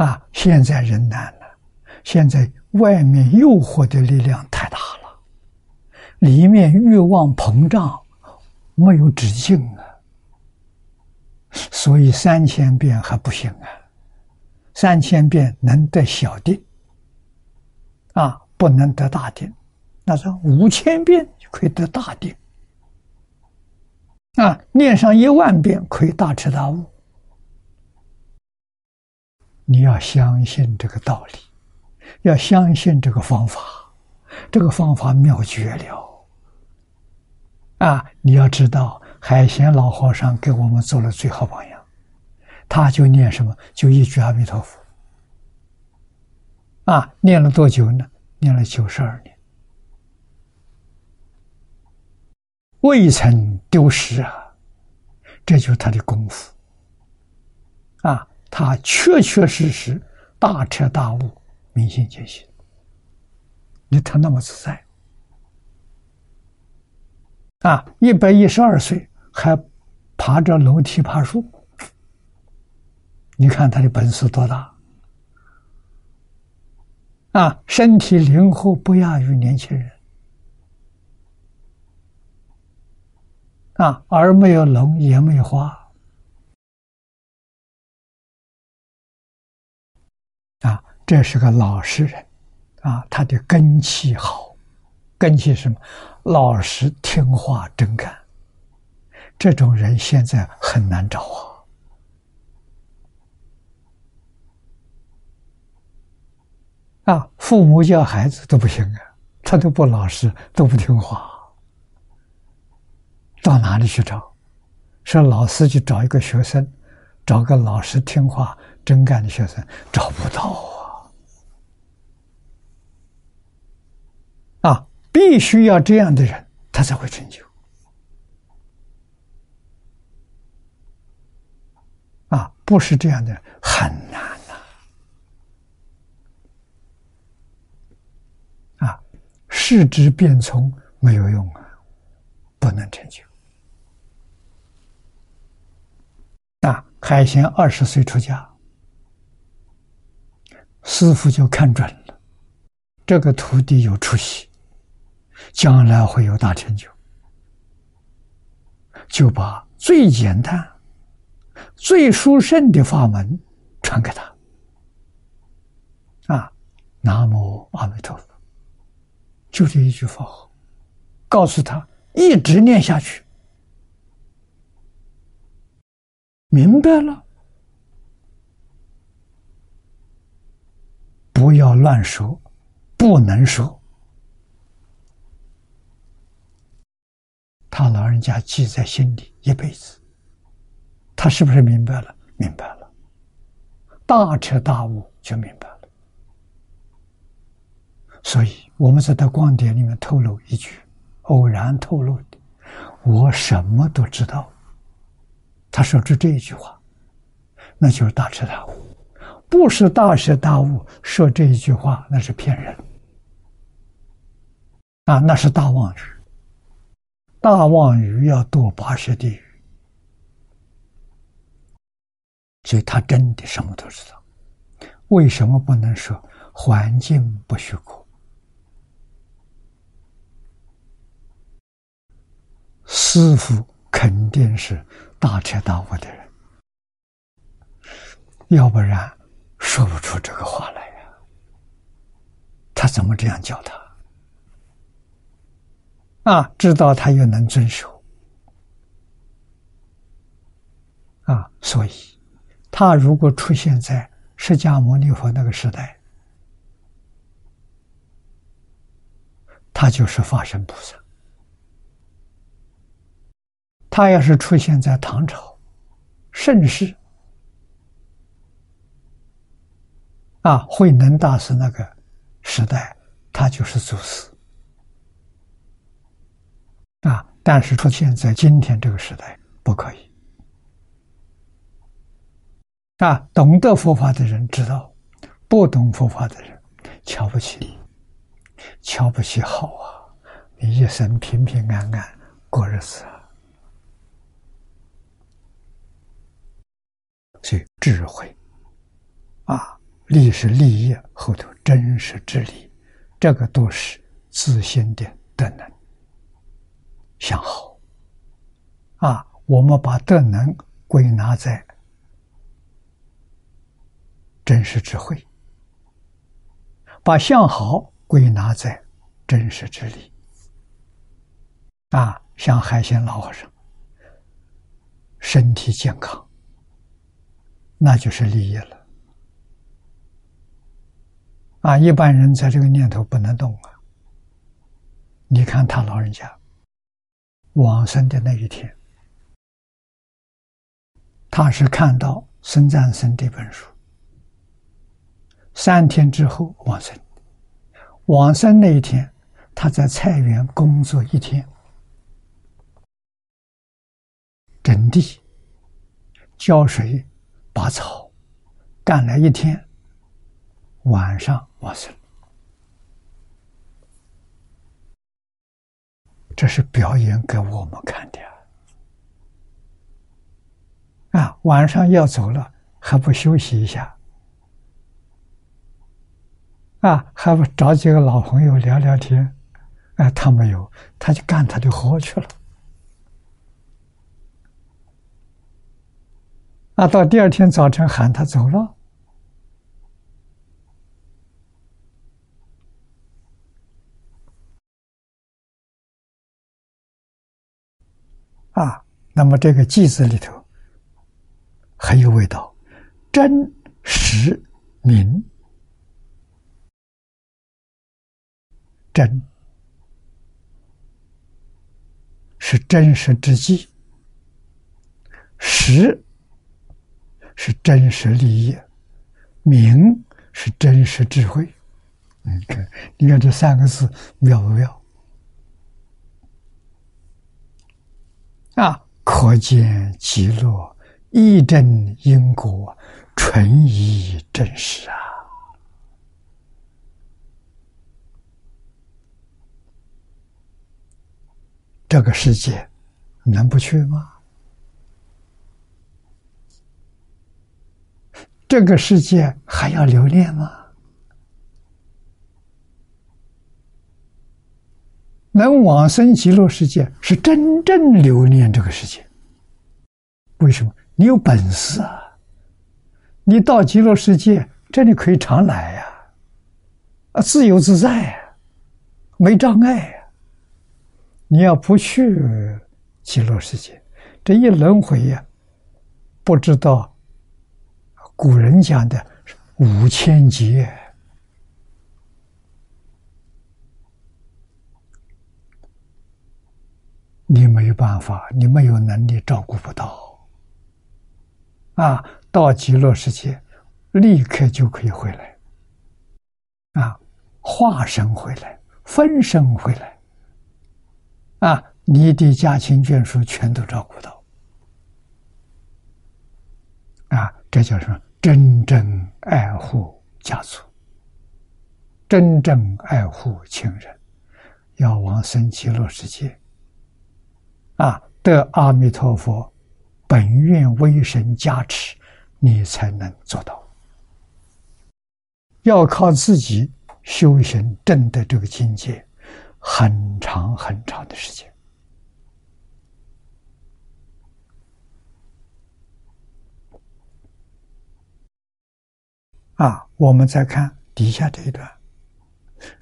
啊！现在人难了，现在外面诱惑的力量太大了，里面欲望膨胀，没有止境啊！所以三千遍还不行啊，三千遍能得小定。啊，不能得大定，那是五千遍就可以得大定。啊，念上一万遍可以大彻大悟。你要相信这个道理，要相信这个方法，这个方法妙绝了。啊，你要知道，海贤老和尚给我们做了最好榜样，他就念什么，就一句阿弥陀佛。啊，念了多久呢？念了九十二年，未曾丢失啊！这就是他的功夫。啊。他确确实实大彻大悟，明心见性。你他那么自在啊！一百一十二岁还爬着楼梯爬树，你看他的本事多大啊！身体灵活不亚于年轻人啊，耳没有聋，眼没有花。这是个老实人，啊，他的根气好，根气什么？老实听话真干。这种人现在很难找啊！啊，父母教孩子都不行啊，他都不老实，都不听话，到哪里去找？说老师去找一个学生，找个老实听话真干的学生，找不到。啊，必须要这样的人，他才会成就。啊，不是这样的很难呐。啊，视之变聪没有用啊，不能成就。啊，海贤二十岁出家，师傅就看准了，这个徒弟有出息。将来会有大成就，就把最简单、最殊胜的法门传给他。啊，南无阿弥陀佛，就这一句法号，告诉他一直念下去，明白了，不要乱说，不能说。他老人家记在心里一辈子，他是不是明白了？明白了，大彻大悟就明白了。所以我们在他光碟里面透露一句，偶然透露的，我什么都知道。他说出这一句话，那就是大彻大悟。不是大彻大悟，说这一句话那是骗人啊，那是大妄语。大望鱼要堕八十地狱，所以他真的什么都知道。为什么不能说环境不许可？师傅肯定是大彻大悟的人，要不然说不出这个话来呀。他怎么这样教他？啊，知道他又能遵守，啊，所以他如果出现在释迦牟尼佛那个时代，他就是法身菩萨；他要是出现在唐朝盛世，啊，慧能大师那个时代，他就是祖师。啊！但是出现在今天这个时代不可以。啊，懂得佛法的人知道，不懂佛法的人瞧不起你，瞧不起好啊！你一生平平安安过日子啊！所以智慧啊，利是利益后头真实之理，这个都是自信的德能。向好啊！我们把德能归纳在真实智慧，把相好归纳在真实之力。啊，像海鲜老和尚，身体健康，那就是利益了。啊，一般人在这个念头不能动啊。你看他老人家往生的那一天，他是看到孙赞生这本书，三天之后往生。往生那一天，他在菜园工作一天。整地、浇水、拔草，干了一天，晚上往生。这是表演给我们看的啊！晚上要走了，还不休息一下？啊，还不找几个老朋友聊聊天？哎，他没有，他就干他的活去了。那到第二天早晨喊他走了，啊，那么这个“记”字里头很有味道，真实明，真是真实之际，实。是真实利益，明是真实智慧。你看，你看这三个字妙不妙？啊，可见极乐一真因果，纯一真实啊！这个世界能不去吗？这个世界还要留恋吗？能往生极乐世界是真正留恋这个世界。为什么？你有本事啊！你到极乐世界，这里可以常来呀，啊，自由自在呀，没障碍呀。你要不去极乐世界，这一轮回呀，不知道。古人讲的五千劫，你没有办法，你没有能力照顾不到。啊，到极乐世界，立刻就可以回来。啊，化身回来，分身回来。啊，你的家亲眷属全都照顾到。啊，这叫什么？真正爱护家族，真正爱护亲人，要往生极乐世界，啊，得阿弥陀佛本愿威神加持，你才能做到。要靠自己修行证得这个境界，很长很长的时间。啊，我们再看底下这一段，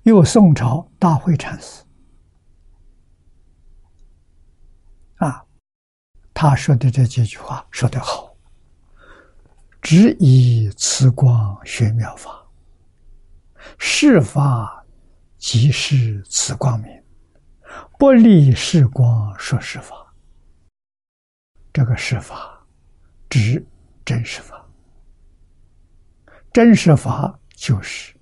又宋朝大会禅师啊，他说的这几句话说得好：“只以此光学妙法，是法即是此光明，不离是光说是法。”这个是法，指真实法。真实法就是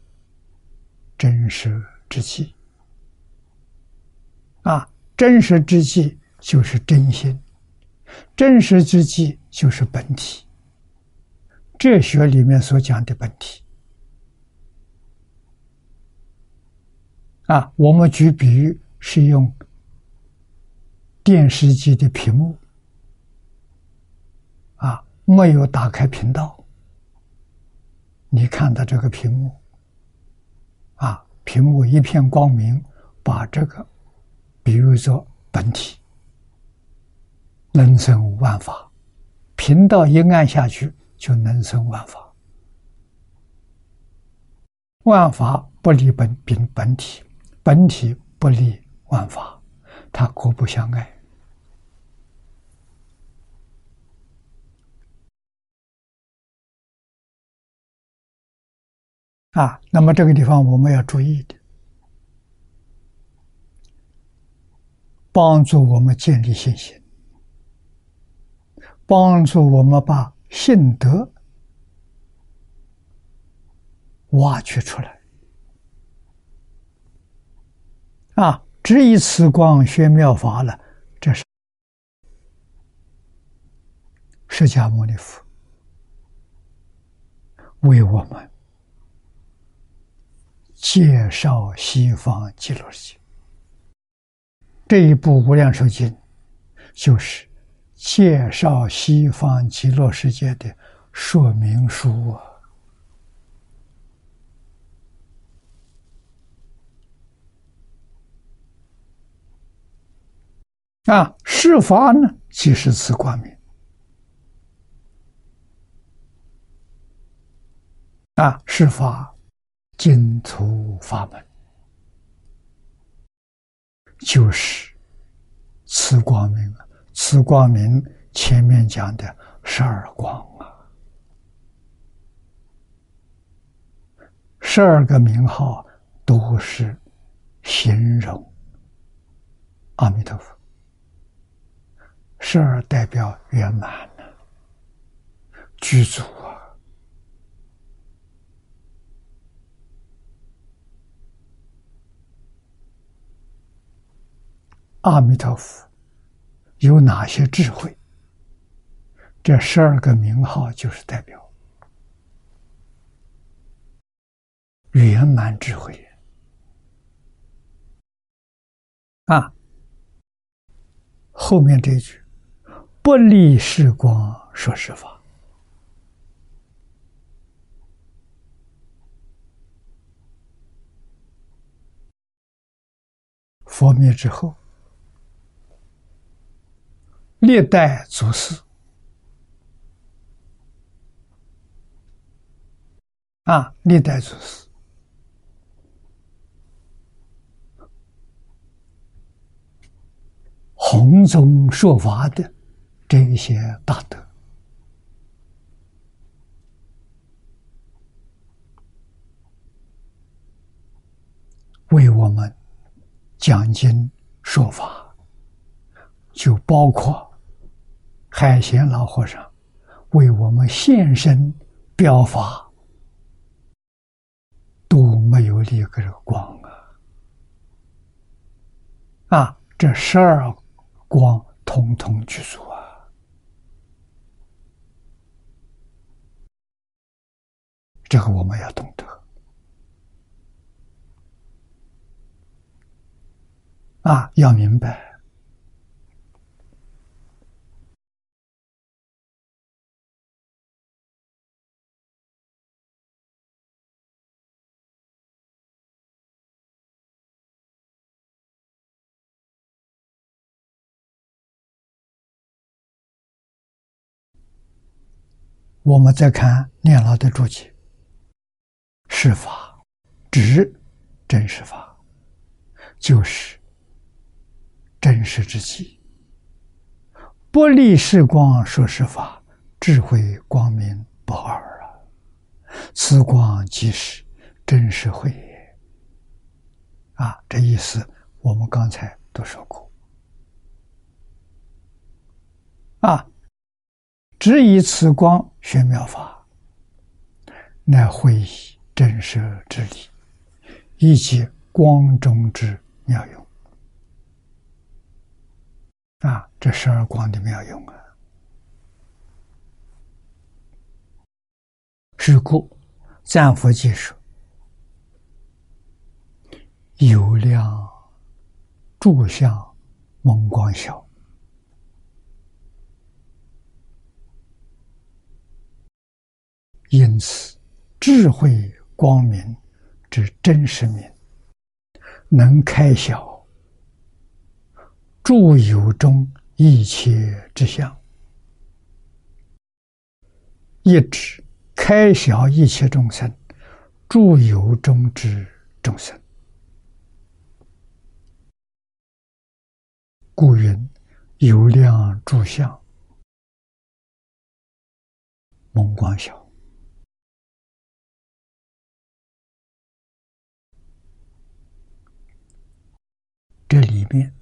真实之气啊！真实之气就是真心，真实之气就是本体。哲学里面所讲的本体啊，我们举比喻是用电视机的屏幕啊，没有打开频道。你看到这个屏幕，啊，屏幕一片光明，把这个比喻作本体，能生万法，频道一按下去就能生万法，万法不离本本本体，本体不离万法，它各不相爱。啊，那么这个地方我们要注意的，帮助我们建立信心，帮助我们把信德挖掘出来。啊，只以此光学妙法了，这是释迦牟尼佛为我们。介绍西方极乐世界这一部《无量寿经》，就是介绍西方极乐世界的说明书啊！啊，释法呢，即是此光明啊，释法。净土法门就是此光明啊！此光明前面讲的十二光啊，十二个名号都是形容阿弥陀佛，十二代表圆满呢，具足啊。阿弥陀佛有哪些智慧？这十二个名号就是代表圆满智慧啊！后面这句“不离时光说实法”，佛灭之后。历代祖师啊，历代祖师弘宗说法的这些大德，为我们讲经说法，就包括。海贤老和尚为我们现身表法，都没有离个光啊！啊，这十二光统统具足啊！这个我们要懂得啊，要明白。我们再看念老的注解：“是法，指真实法，就是真实之极。不离世光说实法，智慧光明不二啊！此光即是真实慧也。”啊，这意思我们刚才都说过啊。只以此光学妙法，乃会以真实之理，以及光中之妙用。啊，这十二光的妙用啊！是故赞佛技术有量诸相蒙光晓。因此，智慧光明之真实名，能开晓诸有中一切之相，一指开晓一切众生诸有中之众生。故云：“有量诸相，蒙光晓。”这里面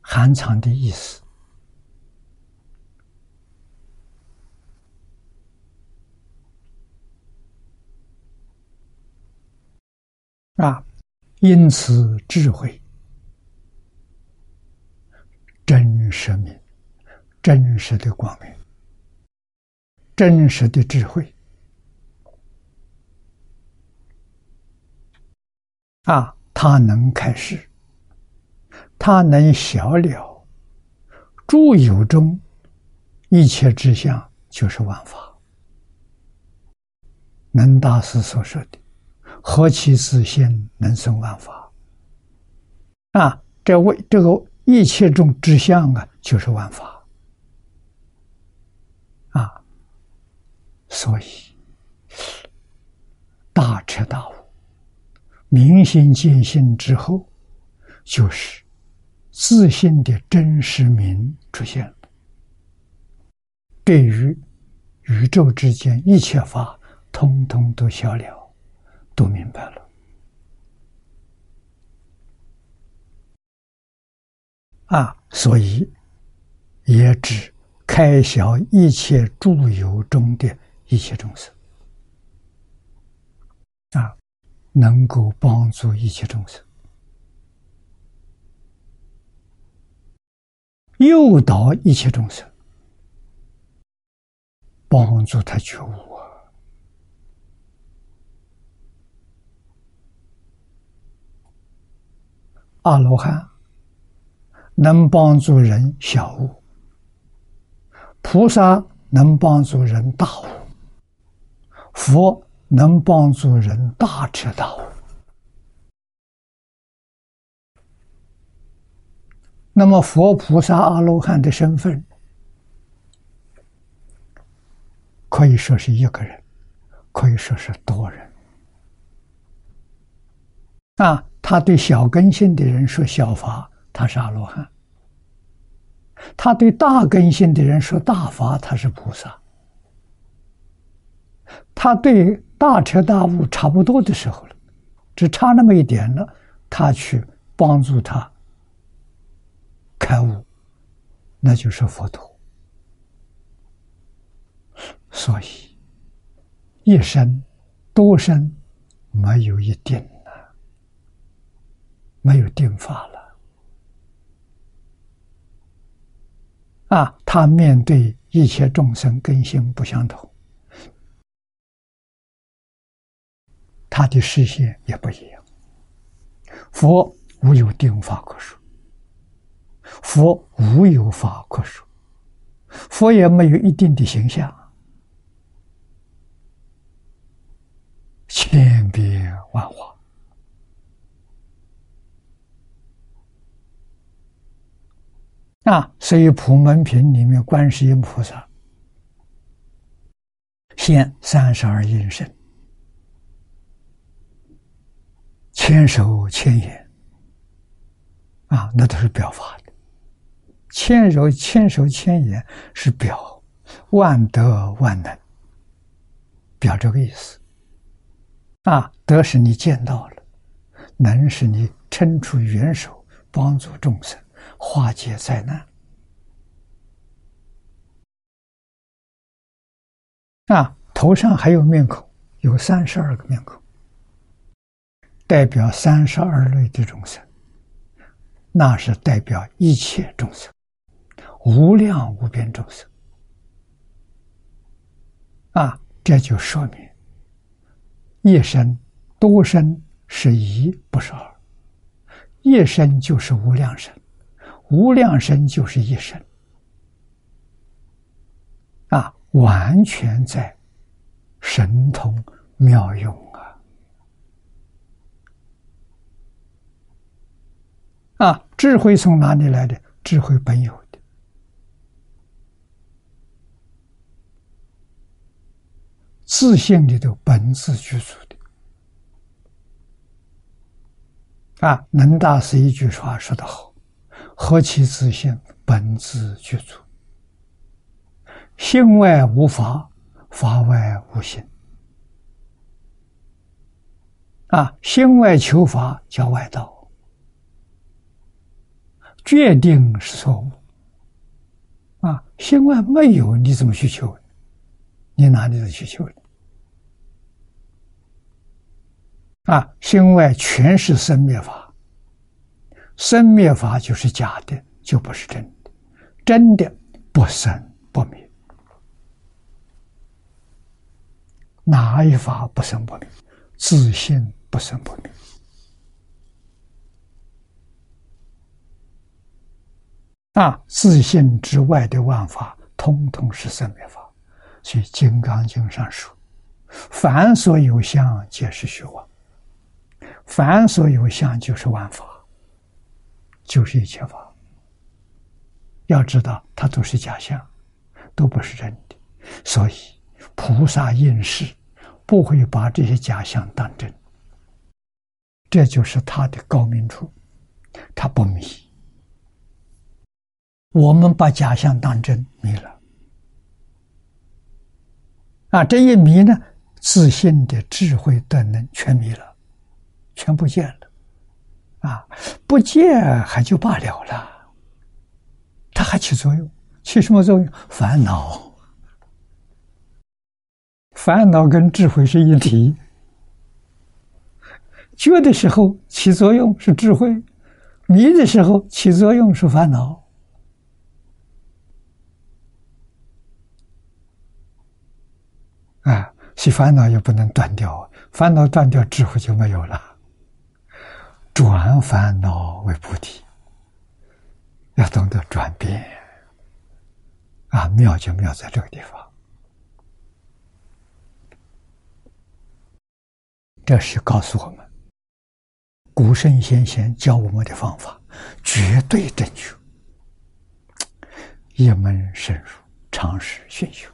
含藏的意思啊，因此智慧。真实明，真实的光明，真实的智慧啊！他能开示，他能晓了诸有中一切之相，就是万法。能大师所说的“何其自性，能生万法”啊！这为这个。一切中之相啊，就是万法啊，所以大彻大悟、明心见性之后，就是自信的真实名出现。对于宇宙之间一切法，通通都消了，都明白了。啊，所以也指开销一切诸有中的一切众生，啊，能够帮助一切众生，诱导一切众生，帮助他觉悟啊，阿罗汉。能帮助人小悟，菩萨能帮助人大悟，佛能帮助人大彻大悟。那么，佛菩萨阿罗汉的身份，可以说是一个人，可以说是多人。啊，他对小根性的人说小法。他是阿罗汉，他对大根性的人说大法，他是菩萨。他对大彻大悟差不多的时候了，只差那么一点了，他去帮助他开悟，那就是佛陀。所以一生多生没有一定了，没有定法了。啊，他面对一切众生根性不相同，他的视线也不一样。佛无有定法可说，佛无有法可说，佛也没有一定的形象，千变万化。啊，所以普门品里面，观世音菩萨现三十二应身，千手千眼，啊，那都是表法。千手千手千眼是表万德万能，表这个意思。啊，德是你见到了，能是你伸出援手帮助众生。化解灾难啊！头上还有面孔，有三十二个面孔，代表三十二类的众生，那是代表一切众生，无量无边众生啊！这就说明一生多生是一，不是二，一生就是无量生。无量身就是一生啊，完全在神通妙用啊！啊，智慧从哪里来的？智慧本有的，自信里头本自具足的。啊，能大师一句话说得好。何其自性，本自具足。心外无法，法外无心。啊，心外求法叫外道，决定是错误。啊，心外没有，你怎么去求？你哪里的去求？啊，心外全是生灭法，生灭法就是假的，就不是真的，真的不生不灭。哪一法不生不灭？自信不生不灭。啊，自信之外的万法，通通是生灭法。所以《金刚经》上说：“凡所有相，皆是虚妄。”凡所有相，就是万法，就是一切法。要知道，它都是假象，都不是真的。所以，菩萨应世不会把这些假象当真。这就是他的高明处，他不迷。我们把假象当真，迷了。啊，这一迷呢，自信的智慧德能全迷了。全不见了，啊，不见还就罢了了，它还起作用，起什么作用？烦恼，烦恼跟智慧是一体，觉的时候起作用是智慧，迷的时候起作用是烦恼，啊，是烦恼也不能断掉，烦恼断掉，智慧就没有了。转烦恼为菩提，要懂得转变啊！妙就妙在这个地方，这是告诉我们，古圣先贤教我们的方法绝对正确，一门深入，常识熏修。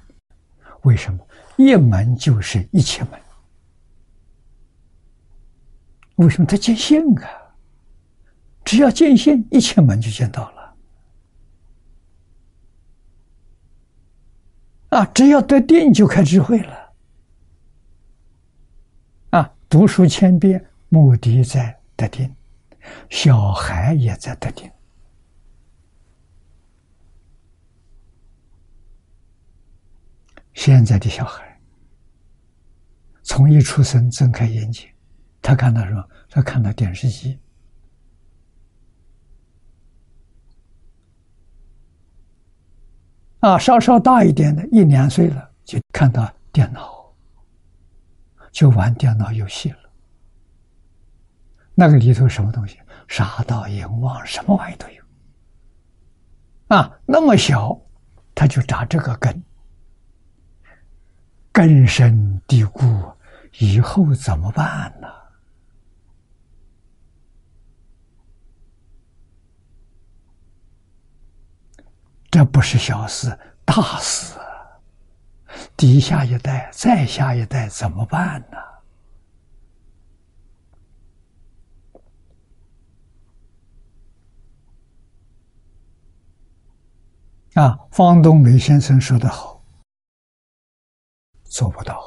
为什么？一门就是一切门。为什么他见性啊？只要见性，一切门就见到了。啊，只要得定，就开智慧了。啊，读书千遍，目的在得定，小孩也在得定。现在的小孩，从一出生睁开眼睛。他看到什么？他看到电视机啊，稍稍大一点的，一两岁了，就看到电脑，就玩电脑游戏了。那个里头什么东西？杀盗淫妄，什么玩意都有。啊，那么小，他就扎这个根，根深蒂固，以后怎么办呢？这不是小事，大事。底下一代，再下一代怎么办呢？啊，方东梅先生说的好，做不到。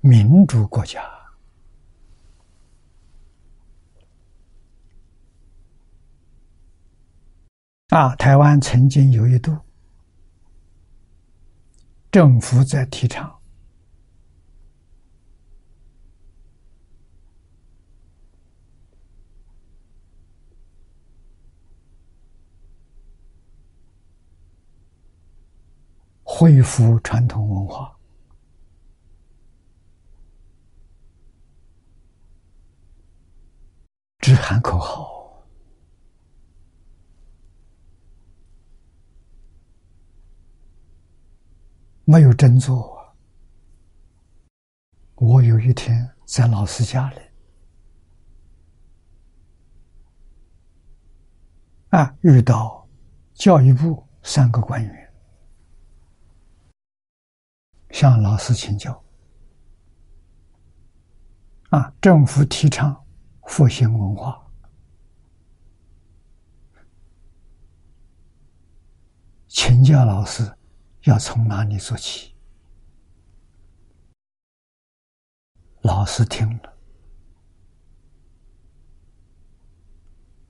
民主国家啊，台湾曾经有一度，政府在提倡恢复传统文化。只喊口号，没有真做。我有一天在老师家里，啊，遇到教育部三个官员，向老师请教。啊，政府提倡复兴文化，请教老师要从哪里做起？老师听了，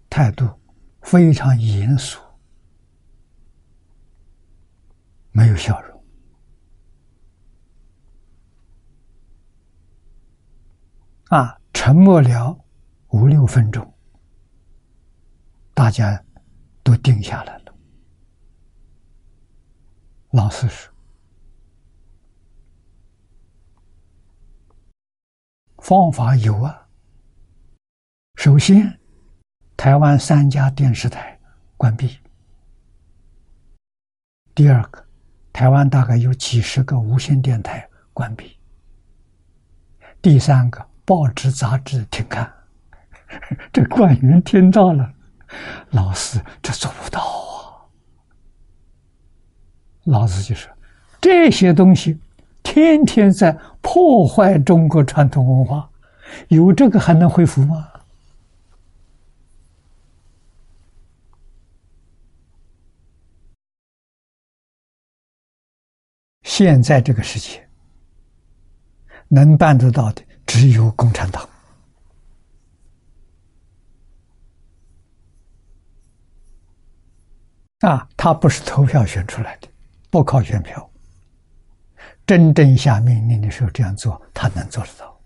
态度非常严肃，没有笑容。啊，沉默了五六分钟，大家都定下来了。老师说：“方法有啊。首先，台湾三家电视台关闭；第二个，台湾大概有几十个无线电台关闭；第三个。”报纸杂志停刊，这官员听到了，老师这做不到啊。老师就说：“这些东西天天在破坏中国传统文化，有这个还能恢复吗？”现在这个世界能办得到的。只有共产党啊，他不是投票选出来的，不靠选票。真正下命令的时候这样做，他能做得到，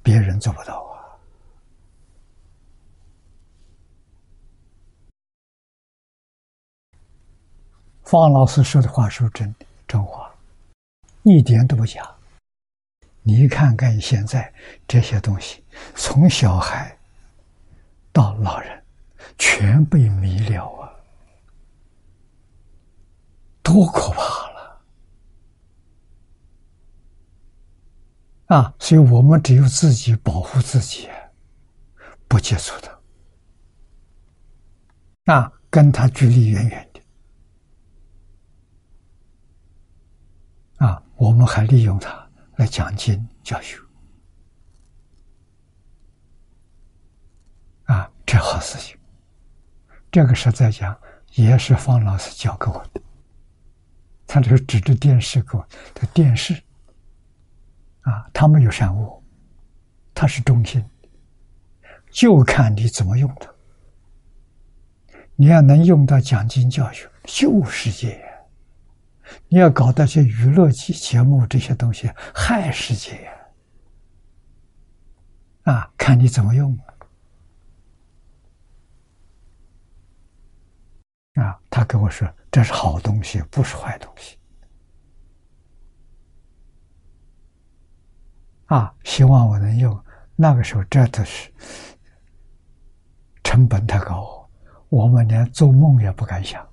别人做不到啊。方老师说的话是真真话，一点都不假。你看看现在这些东西，从小孩到老人，全被迷了啊！多可怕了啊！所以我们只有自己保护自己，不接触的啊，跟他距离远远的啊，我们还利用他。来讲经教学啊，这好事情。这个实在讲也是方老师教给我的。他就指着电视给我，的电视啊，他没有善恶，他是中心，就看你怎么用它。你要能用到讲经教学，救世界。你要搞那些娱乐节节目这些东西害世界！啊，看你怎么用啊！他跟我说这是好东西，不是坏东西。啊，希望我能用。那个时候真的是成本太高，我们连做梦也不敢想。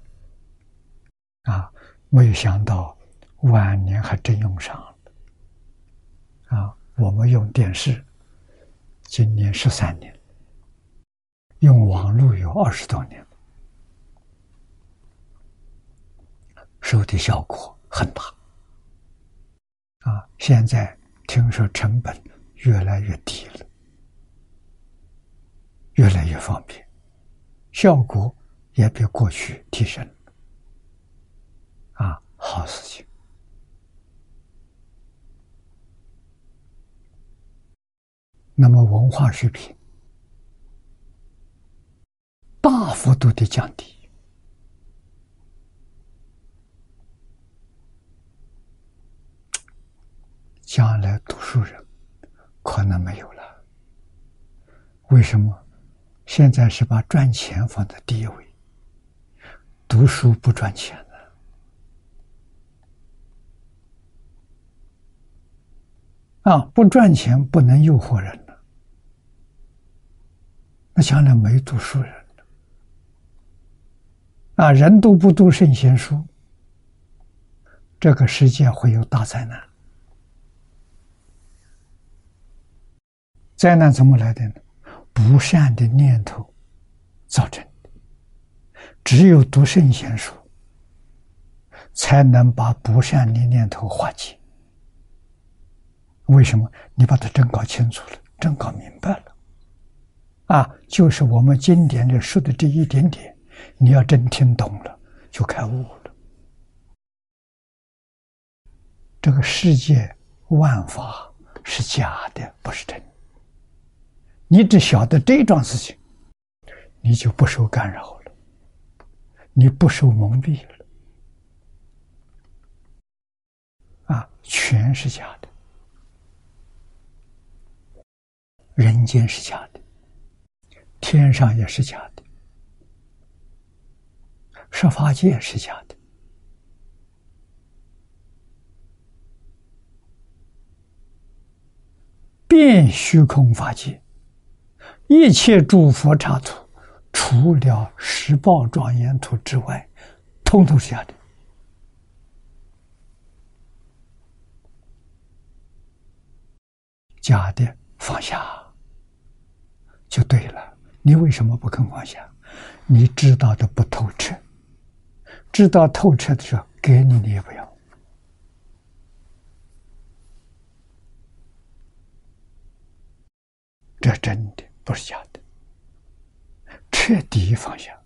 啊。没有想到晚年还真用上了啊！我们用电视，今年十三年，用网络有二十多年，收的效果很大啊！现在听说成本越来越低了，越来越方便，效果也比过去提升了。好事情！那么文化水平大幅度的降低，将来读书人可能没有了。为什么？现在是把赚钱放在第一位，读书不赚钱了。啊，不赚钱不能诱惑人，那将来没读书人。啊，人都不读圣贤书，这个世界会有大灾难。灾难怎么来的呢？不善的念头造成的。只有读圣贤书，才能把不善的念头化解。为什么？你把它真搞清楚了，真搞明白了，啊，就是我们经典里说的这一点点，你要真听懂了，就开悟了。这个世界万法是假的，不是真。你只晓得这桩事情，你就不受干扰了，你不受蒙蔽了，啊，全是假的。人间是假的，天上也是假的，十法界是假的，遍虚空法界，一切诸佛刹土，除了十报庄严土之外，通通是假的。假的放下。就对了，你为什么不肯放下？你知道的不透彻，知道透彻的时候，给你你也不要。这真的不是假的，彻底放下，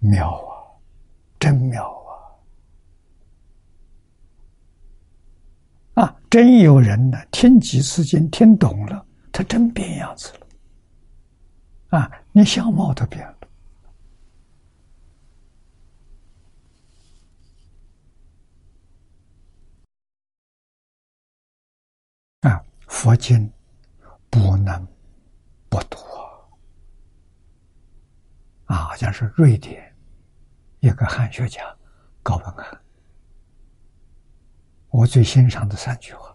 妙啊，真妙！啊，真有人呢！听几次经，听懂了，他真变样子了。啊，你相貌都变了。啊，佛经不能不读啊！好像是瑞典一个汉学家高文汉。我最欣赏的三句话：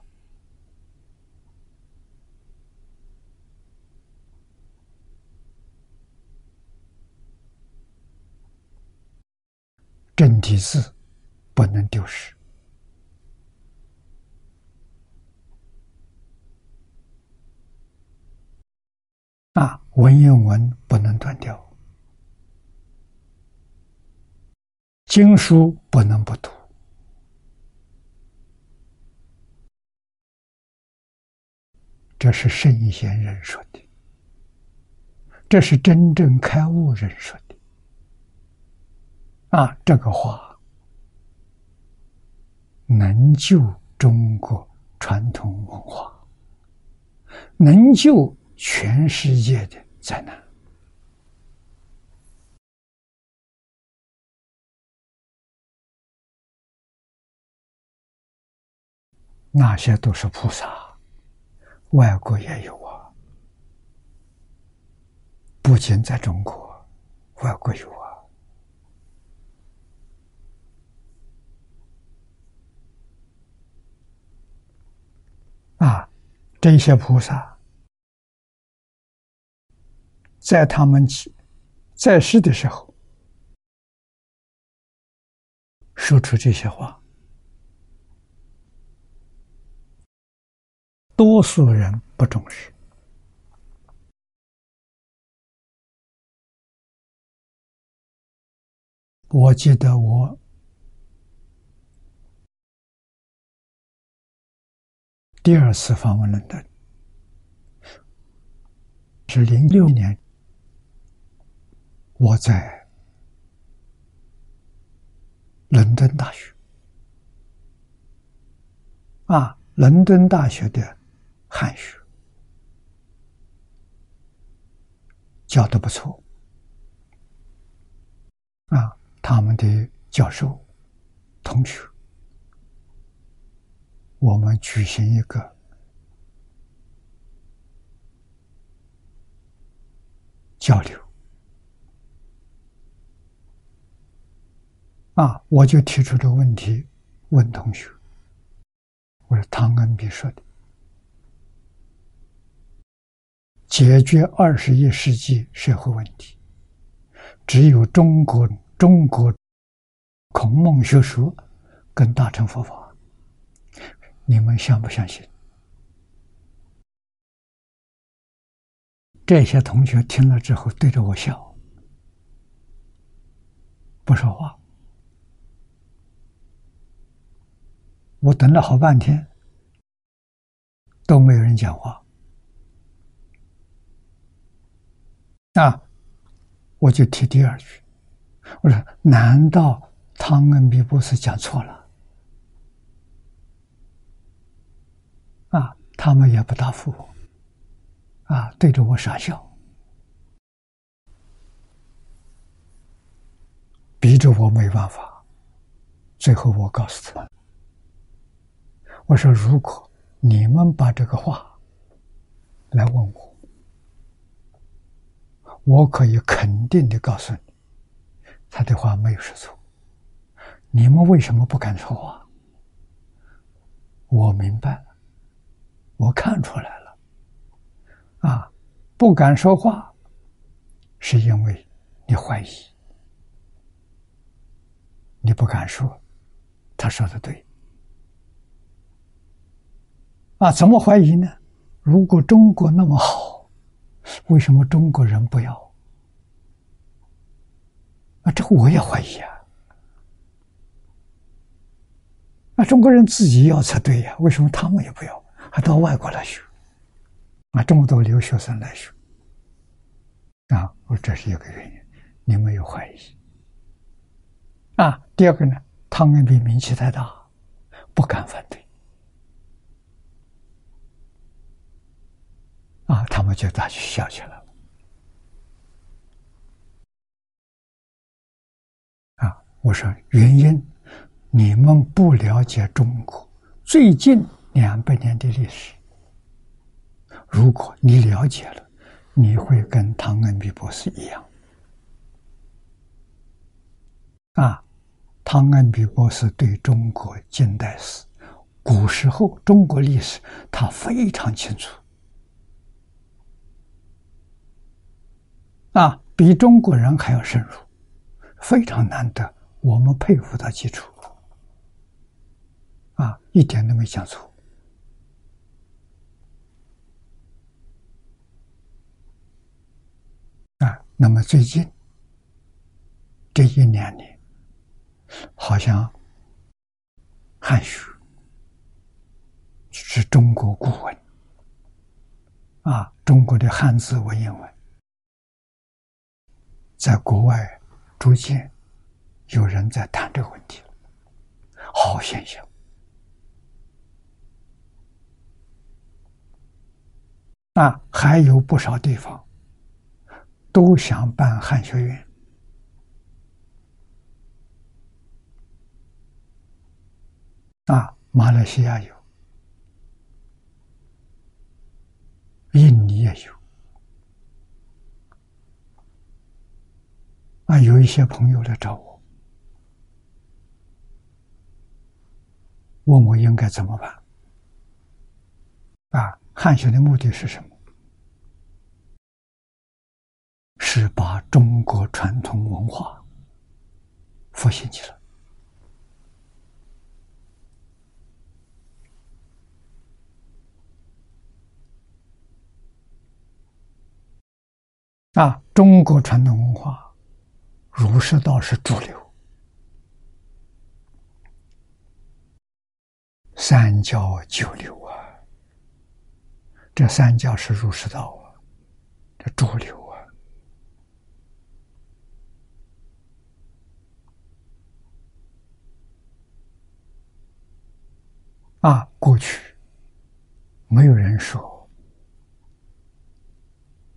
正体字不能丢失，啊，文言文不能断掉，经书不能不读。这是圣贤人说的，这是真正开悟人说的。啊，这个话能救中国传统文化，能救全世界的灾难。那些都是菩萨。外国也有啊，不仅在中国，外国有啊。啊，这些菩萨在他们在世的时候说出这些话。多数人不重视。我记得我第二次访问伦敦是零六年，我在伦敦大学啊，伦敦大学的。汉语教的不错。啊，他们的教授、同学，我们举行一个交流。啊，我就提出这个问题问同学，我说唐恩比说的。解决二十一世纪社会问题，只有中国中国孔孟学说跟大乘佛法，你们相不相信？这些同学听了之后，对着我笑，不说话。我等了好半天，都没有人讲话。啊，我就提第二句，我说：难道汤恩比博士讲错了？啊，他们也不答复我。啊，对着我傻笑，逼着我没办法。最后我告诉他们：“我说，如果你们把这个话来问我，我可以肯定的告诉你，他的话没有说错。你们为什么不敢说话？我明白了，我看出来了。”啊，不敢说话，是因为你怀疑，你不敢说。他说的对。啊，怎么怀疑呢？如果中国那么好，为什么中国人不要？啊，这个我也怀疑啊。那中国人自己要才对呀，为什么他们也不要，还到外国来学？啊，这么多留学生来学，啊，我这是一个原因，你没有怀疑。啊，第二个呢，汤恩比名气太大，不敢反对。啊，他们就大就笑起来了。啊，我说原因，你们不了解中国最近两百年的历史。如果你了解了，你会跟汤恩比博士一样。啊，汤恩比博士对中国近代史、古时候中国历史，他非常清楚。啊，比中国人还要深入，非常难得，我们佩服的基础。啊，一点都没讲错。啊那么最近这一年里，好像汉书是中国古文啊，中国的汉字文言文，在国外逐渐有人在谈这个问题，好现象啊，还有不少地方。都想办汉学院啊！马来西亚有，印尼也有啊！有一些朋友来找我，问我应该怎么办啊？汉学的目的是什么？是把中国传统文化复兴起来啊！中国传统文化，儒释道是主流，三教九流啊，这三教是儒释道啊，这主流。啊，啊过去没有人说，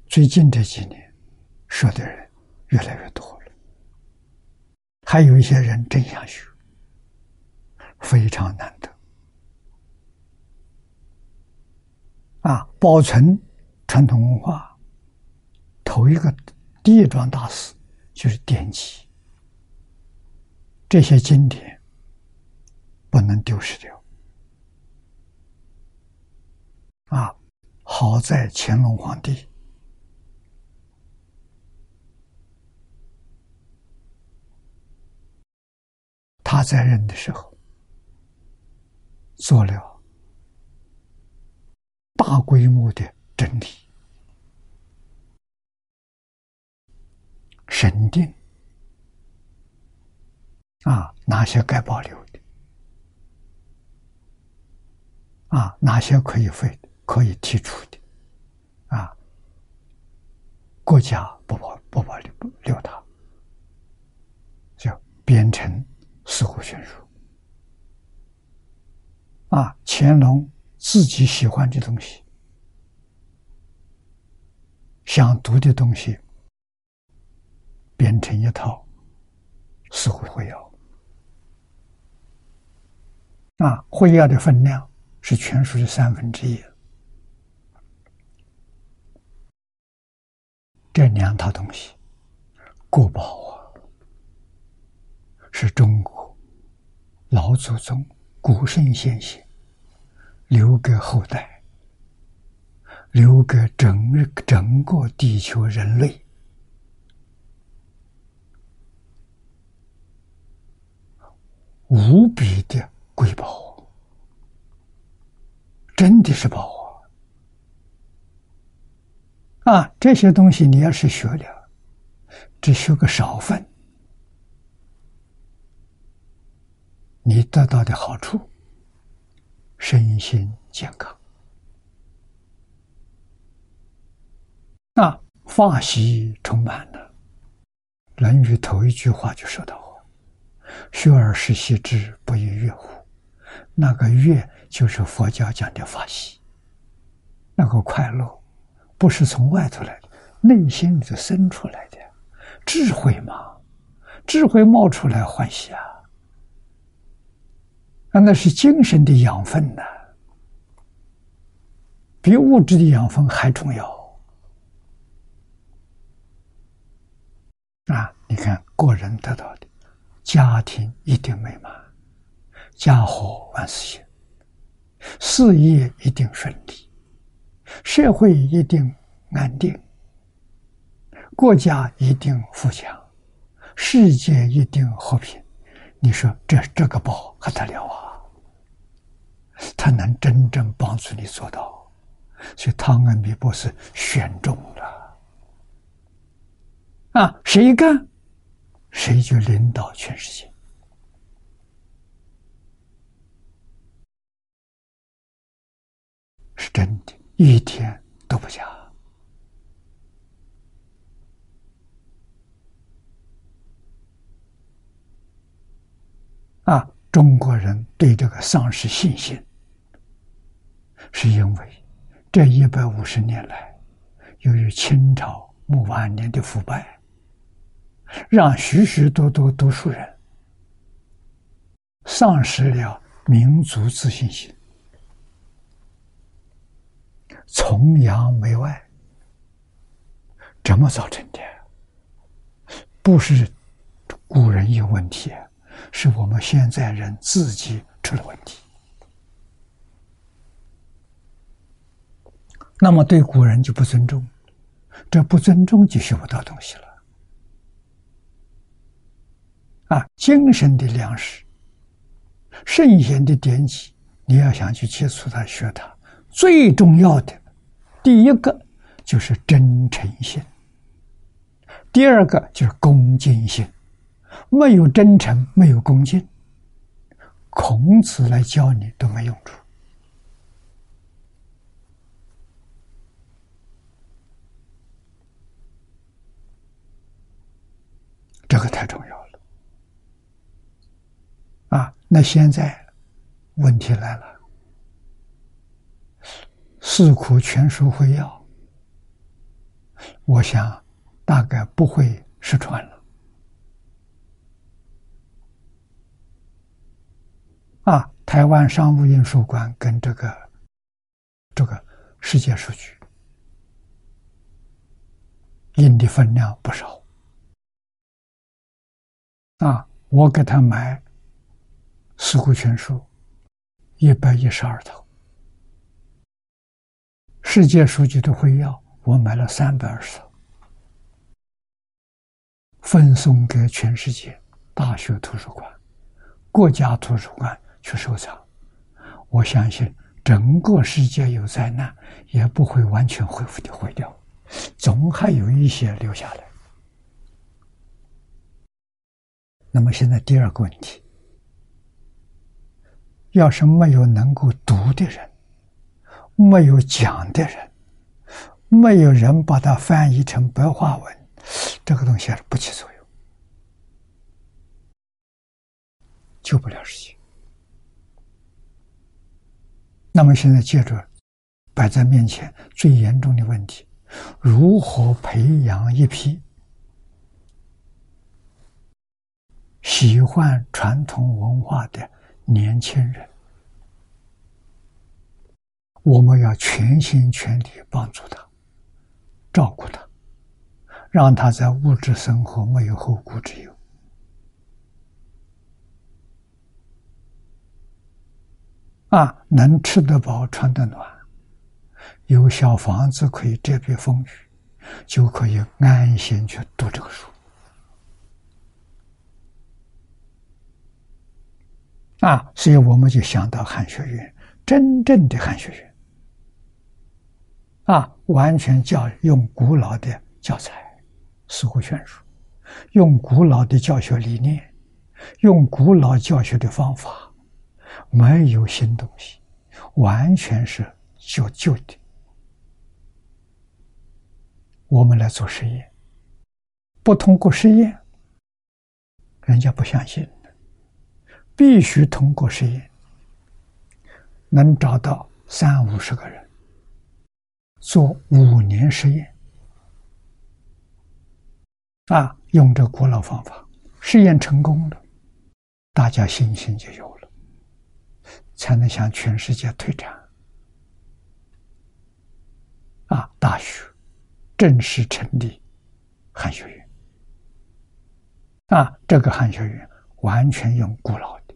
最近这几年说的人越来越多了，还有一些人真想学，非常难得。啊，保存传统文化，头一个第一桩大事就是典籍，这些经典不能丢失掉。啊，好在乾隆皇帝他在任的时候做了大规模的整理，审定啊，哪些该保留的啊，哪些可以废，可以剔除的啊，国家不保不保留留它，叫编成《似乎全书》啊，乾隆自己喜欢的东西。想读的东西，编成一套《似乎会要》啊，会要的分量是全书的三分之一。这两套东西，国宝啊，是中国老祖宗古圣先贤留给后代。留给整整个地球人类无比的瑰宝，真的是宝啊！啊，这些东西你要是学了，只学个少分，你得到的好处，身心健康。那法喜充满了，《论语》头一句话就说到：“学而时习之，不亦乐乎？”那个“悦”就是佛教讲的法喜，那个快乐不是从外头来的，内心里头生出来的智慧嘛，智慧冒出来欢喜啊，啊，那是精神的养分呐，比物质的养分还重要。啊！你看，个人得到的，家庭一定美满，家和万事兴，事业一定顺利，社会一定安定，国家一定富强，世界一定和平。你说这这个宝还得了啊？他能真正帮助你做到，所以汤恩比博士选中了。啊，谁干，谁就领导全世界，是真的，一天都不假。啊，中国人对这个丧失信心，是因为这一百五十年来，由于清朝末晚年的腐败。让许许多多读书人丧失了民族自信心，崇洋媚外，怎么造成的？不是古人有问题，是我们现在人自己出了问题。那么对古人就不尊重，这不尊重就学不到东西了。啊，精神的粮食，圣贤的典籍，你要想去接触它、学它，最重要的，第一个就是真诚心，第二个就是恭敬心。没有真诚，没有恭敬，孔子来教你都没用处。这个太重要了。啊，那现在问题来了，《四库全书会要》，我想大概不会失传了。啊，台湾商务印书馆跟这个这个世界数据印的分量不少。啊，我给他买。四库全书一百一十二套，世界书籍的会要我买了三百二十套，分送给全世界大学图书馆、国家图书馆去收藏。我相信整个世界有灾难也不会完全恢复的毁掉，总还有一些留下来。那么现在第二个问题，要是没有能够读的人，没有讲的人，没有人把它翻译成白话文，这个东西还是不起作用，救不了世界。那么现在接着摆在面前最严重的问题：如何培养一批喜欢传统文化的年轻人？我们要全心全力帮助他，照顾他，让他在物质生活没有后顾之忧。啊，能吃得饱，穿得暖，有小房子可以遮蔽风雨，就可以安心去读这个书。啊，所以我们就想到汉学院，真正的汉学院，啊，完全教用古老的教材，四库全书，用古老的教学理念，用古老教学的方法。没有新东西，完全是旧旧的。我们来做实验，不通过实验，人家不相信。必须通过实验，能找到三五十个人做五年实验，啊，用这古老方法，实验成功了，大家信心就有了。才能向全世界推展。啊！大学正式成立汉学院。啊，这个汉学院完全用古老的、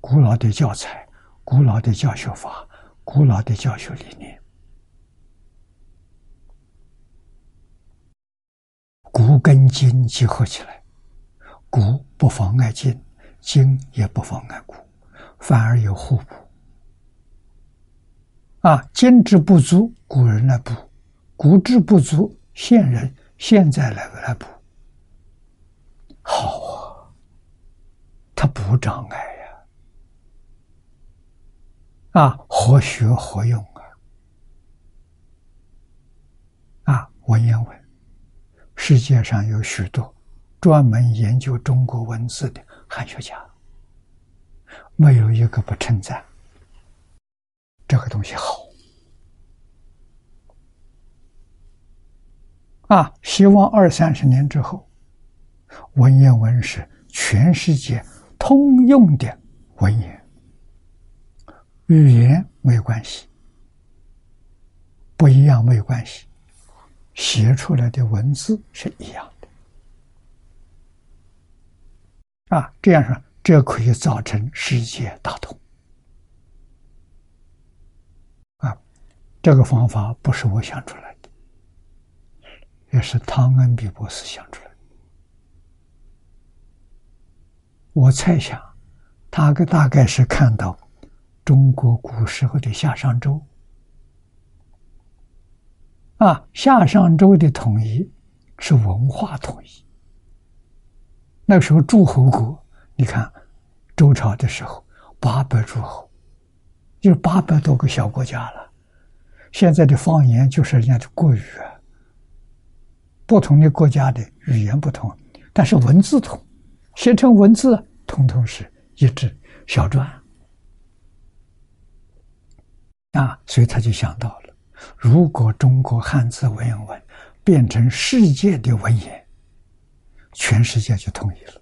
古老的教材、古老的教学法、古老的教学理念，古跟今结合起来，古不妨碍今，今也不妨碍古。反而有互补，啊，今之不足，古人来补；古之不足，现人现在来来补。好啊，他不障碍呀，啊，活学活用啊，啊，文言文，世界上有许多专门研究中国文字的汉学家。没有一个不称赞这个东西好啊！希望二三十年之后，文言文是全世界通用的文言，语言没有关系，不一样没有关系，写出来的文字是一样的啊！这样说。这可以造成世界大同啊！这个方法不是我想出来的，也是汤恩比博士想出来的。我猜想，他个大概是看到中国古时候的夏商周啊，夏商周的统一是文化统一。那时候诸侯国。你看，周朝的时候，八百诸侯，就八百多个小国家了。现在的方言就是人家的国语啊。不同的国家的语言不同，但是文字同，写成文字通通是一致小篆啊。所以他就想到了，如果中国汉字文言文变成世界的文言，全世界就统一了。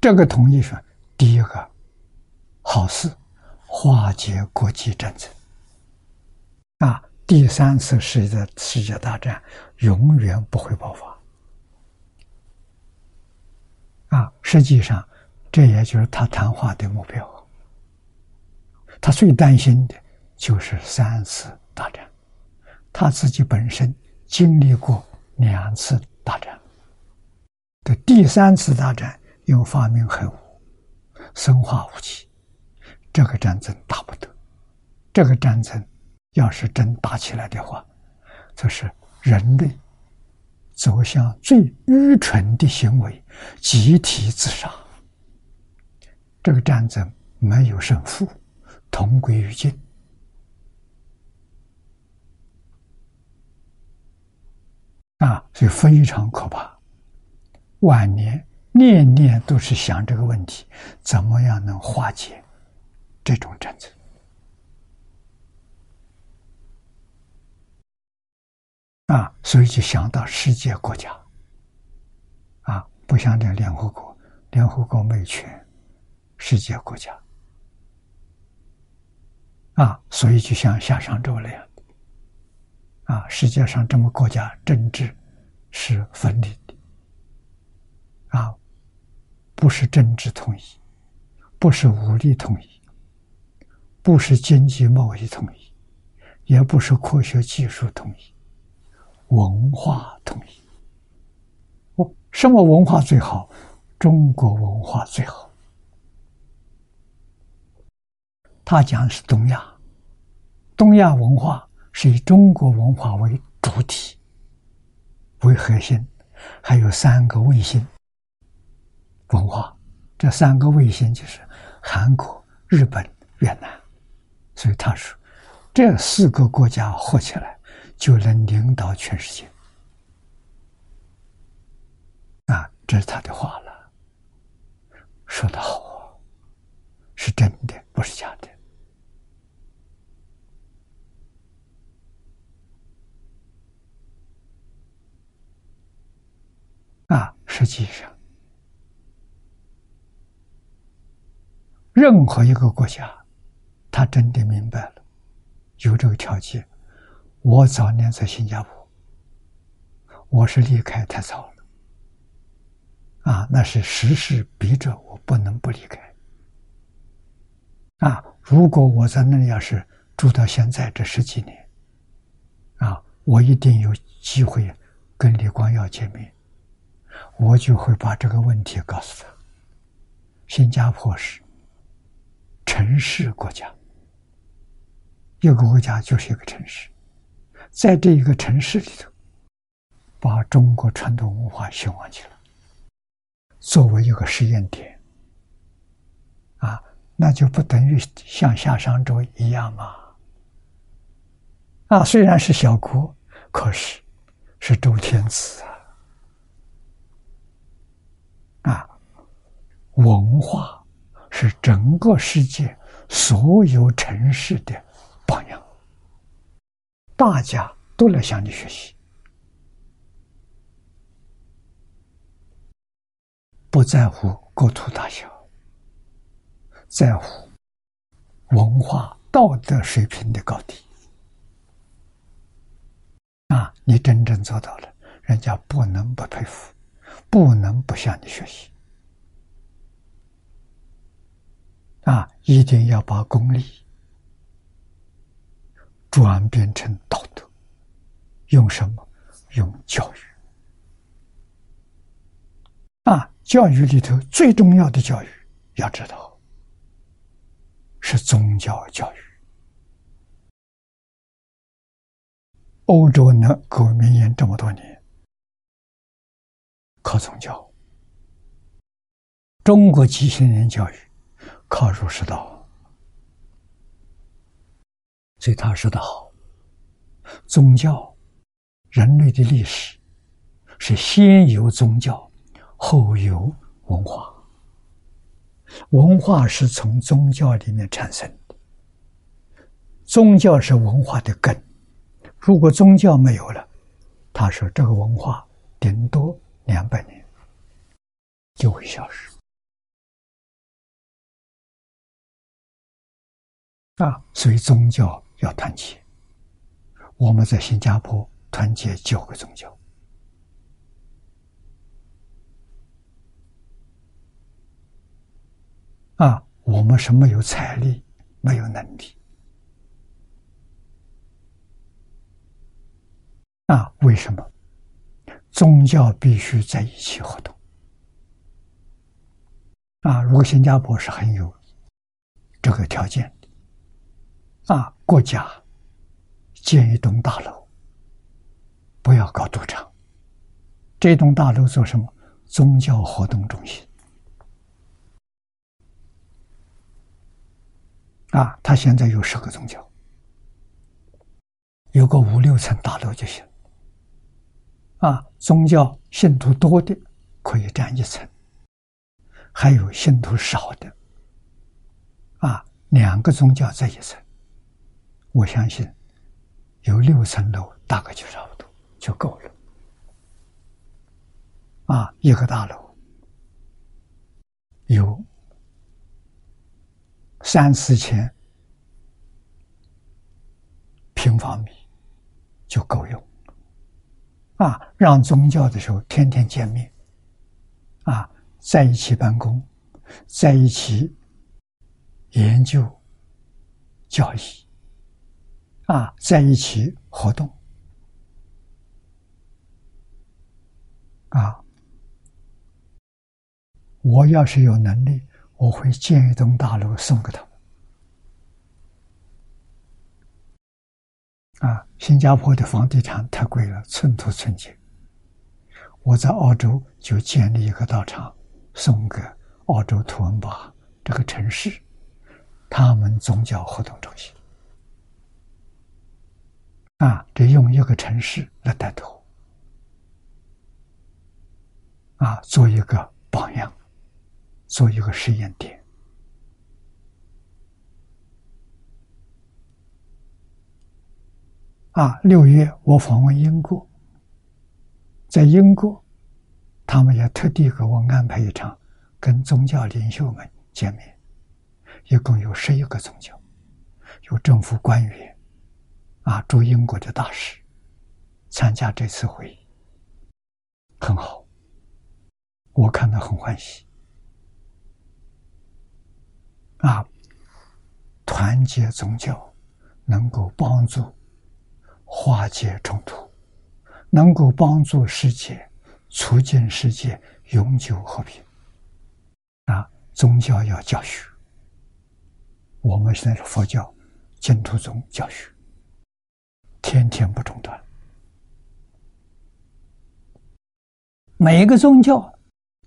这个同意说，第一个好事，化解国际战争。啊，第三次世界世界大战永远不会爆发。啊，实际上这也就是他谈话的目标。他最担心的就是三次大战，他自己本身经历过两次大战，的第三次大战。又发明核武、生化武器，这个战争打不得。这个战争要是真打起来的话，这是人类走向最愚蠢的行为——集体自杀。这个战争没有胜负，同归于尽。啊，所以非常可怕。晚年念念都是想这个问题：怎么样能化解这种战争？啊，所以就想到世界国家。啊，不像这联合国，联合国没权，世界国家。啊，所以就像夏商周那样。啊，世界上这么国家政治是分离的，啊，不是政治统一，不是武力统一，不是经济贸易统一，也不是科学技术统一，文化统一。我什么文化最好？中国文化最好。他讲的是东亚，东亚文化。是以中国文化为主体、为核心，还有三个卫星文化。这三个卫星就是韩国、日本、越南。所以他说，这四个国家合起来就能领导全世界。啊，这是他的话了，说的好啊，是真的，不是假的。啊，实际上，任何一个国家，他真的明白了，有这个条件。我早年在新加坡，我是离开太早了。啊，那是时势逼着我不能不离开。啊，如果我在那里要是住到现在这十几年，啊，我一定有机会跟李光耀见面。我就会把这个问题告诉他。新加坡是城市国家，一个国家就是一个城市，在这一个城市里头，把中国传统文化兴旺起来，作为一个实验点，啊，那就不等于像夏商周一样吗？啊，虽然是小国，可是是周天子啊啊。文化是整个世界所有城市的榜样，大家都来向你学习，不在乎国土大小，在乎文化道德水平的高低。啊，你真正做到了，人家不能不佩服，不能不向你学习。啊，一定要把功利转变成道德，用什么？用教育。啊，教育里头最重要的教育，要知道是宗教教育。欧洲呢，各位名言这么多年，靠宗教；中国几千年教育。靠儒释道，所以他说的好：宗教，人类的历史是先有宗教，后有文化。文化是从宗教里面产生的，宗教是文化的根。如果宗教没有了，他说这个文化顶多两百年就会消失。啊，所以宗教要团结。我们在新加坡团结九个宗教。啊，我们是没有财力，没有能力。啊，为什么？宗教必须在一起活动。啊，如果新加坡是很有这个条件。啊，国家建一栋大楼，不要搞赌场，这栋大楼做什么？宗教活动中心。啊，他现在有十个宗教，有个五六层大楼就行。啊，宗教信徒多的可以占一层，还有信徒少的，啊，两个宗教在一层，我相信有六层楼大概就差不多就够了。啊，一个大楼有三四千平方米就够用。啊，让宗教的时候天天见面，啊，在一起办公，在一起研究教义，啊，在一起活动，啊，我要是有能力，我会建一栋大楼送给他们。啊，新加坡的房地产太贵了，寸土寸金。我在澳洲就建立一个道场，送给澳洲图恩巴这个城市，他们宗教活动中心。啊，得用一个城市来带头，啊，做一个榜样，做一个实验点。啊，六月我访问英国，在英国，他们也特地给我安排一场跟宗教领袖们见面，一共有十一个宗教，有政府官员，啊，驻英国的大使参加这次会议，很好，我看到很欢喜，啊，团结宗教能够帮助。化解冲突，能够帮助世界，促进世界永久和平。啊，宗教要教学。我们现在是佛教净土宗教学，天天不中断。每一个宗教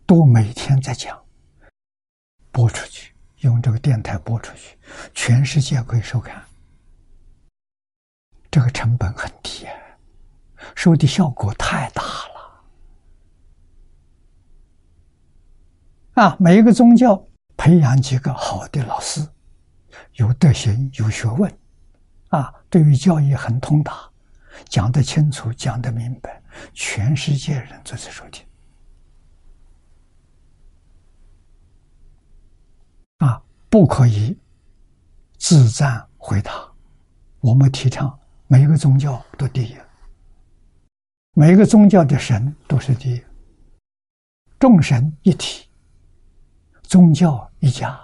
都每天在讲，播出去，用这个电台播出去，全世界可以收看。这个成本很低，收的效果太大了。啊，每一个宗教培养几个好的老师，有德行、有学问，啊，对于教育很通达，讲得清楚、讲得明白，全世界人都在收听。啊，不可以自赞回答，我们提倡。每一个宗教都第一，每一个宗教的神都是第一，众神一体，宗教一家，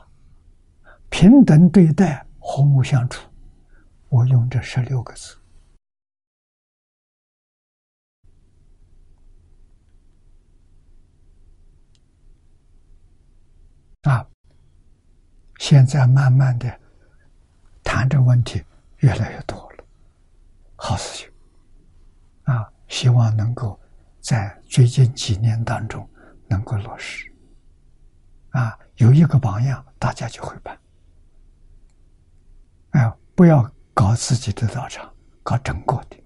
平等对待，和睦相处。我用这十六个字啊，现在慢慢的谈这问题越来越多了。好事情，啊！希望能够在最近几年当中能够落实，啊，有一个榜样，大家就会办。哎，不要搞自己的道场，搞整个的，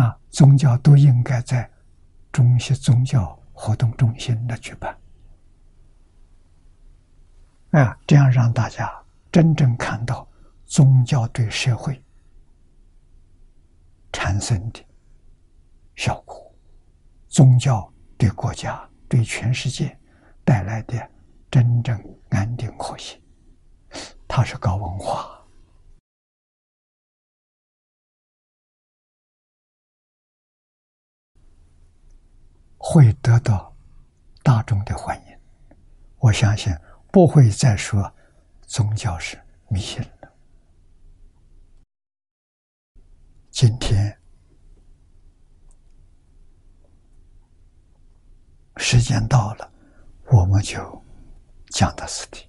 啊，宗教都应该在中西宗教活动中心来举办，啊，这样让大家真正看到。宗教对社会产生的效果，宗教对国家、对全世界带来的真正安定和谐，他是搞文化，会得到大众的欢迎。我相信不会再说宗教是迷信了。今天时间到了，我们就讲到此地。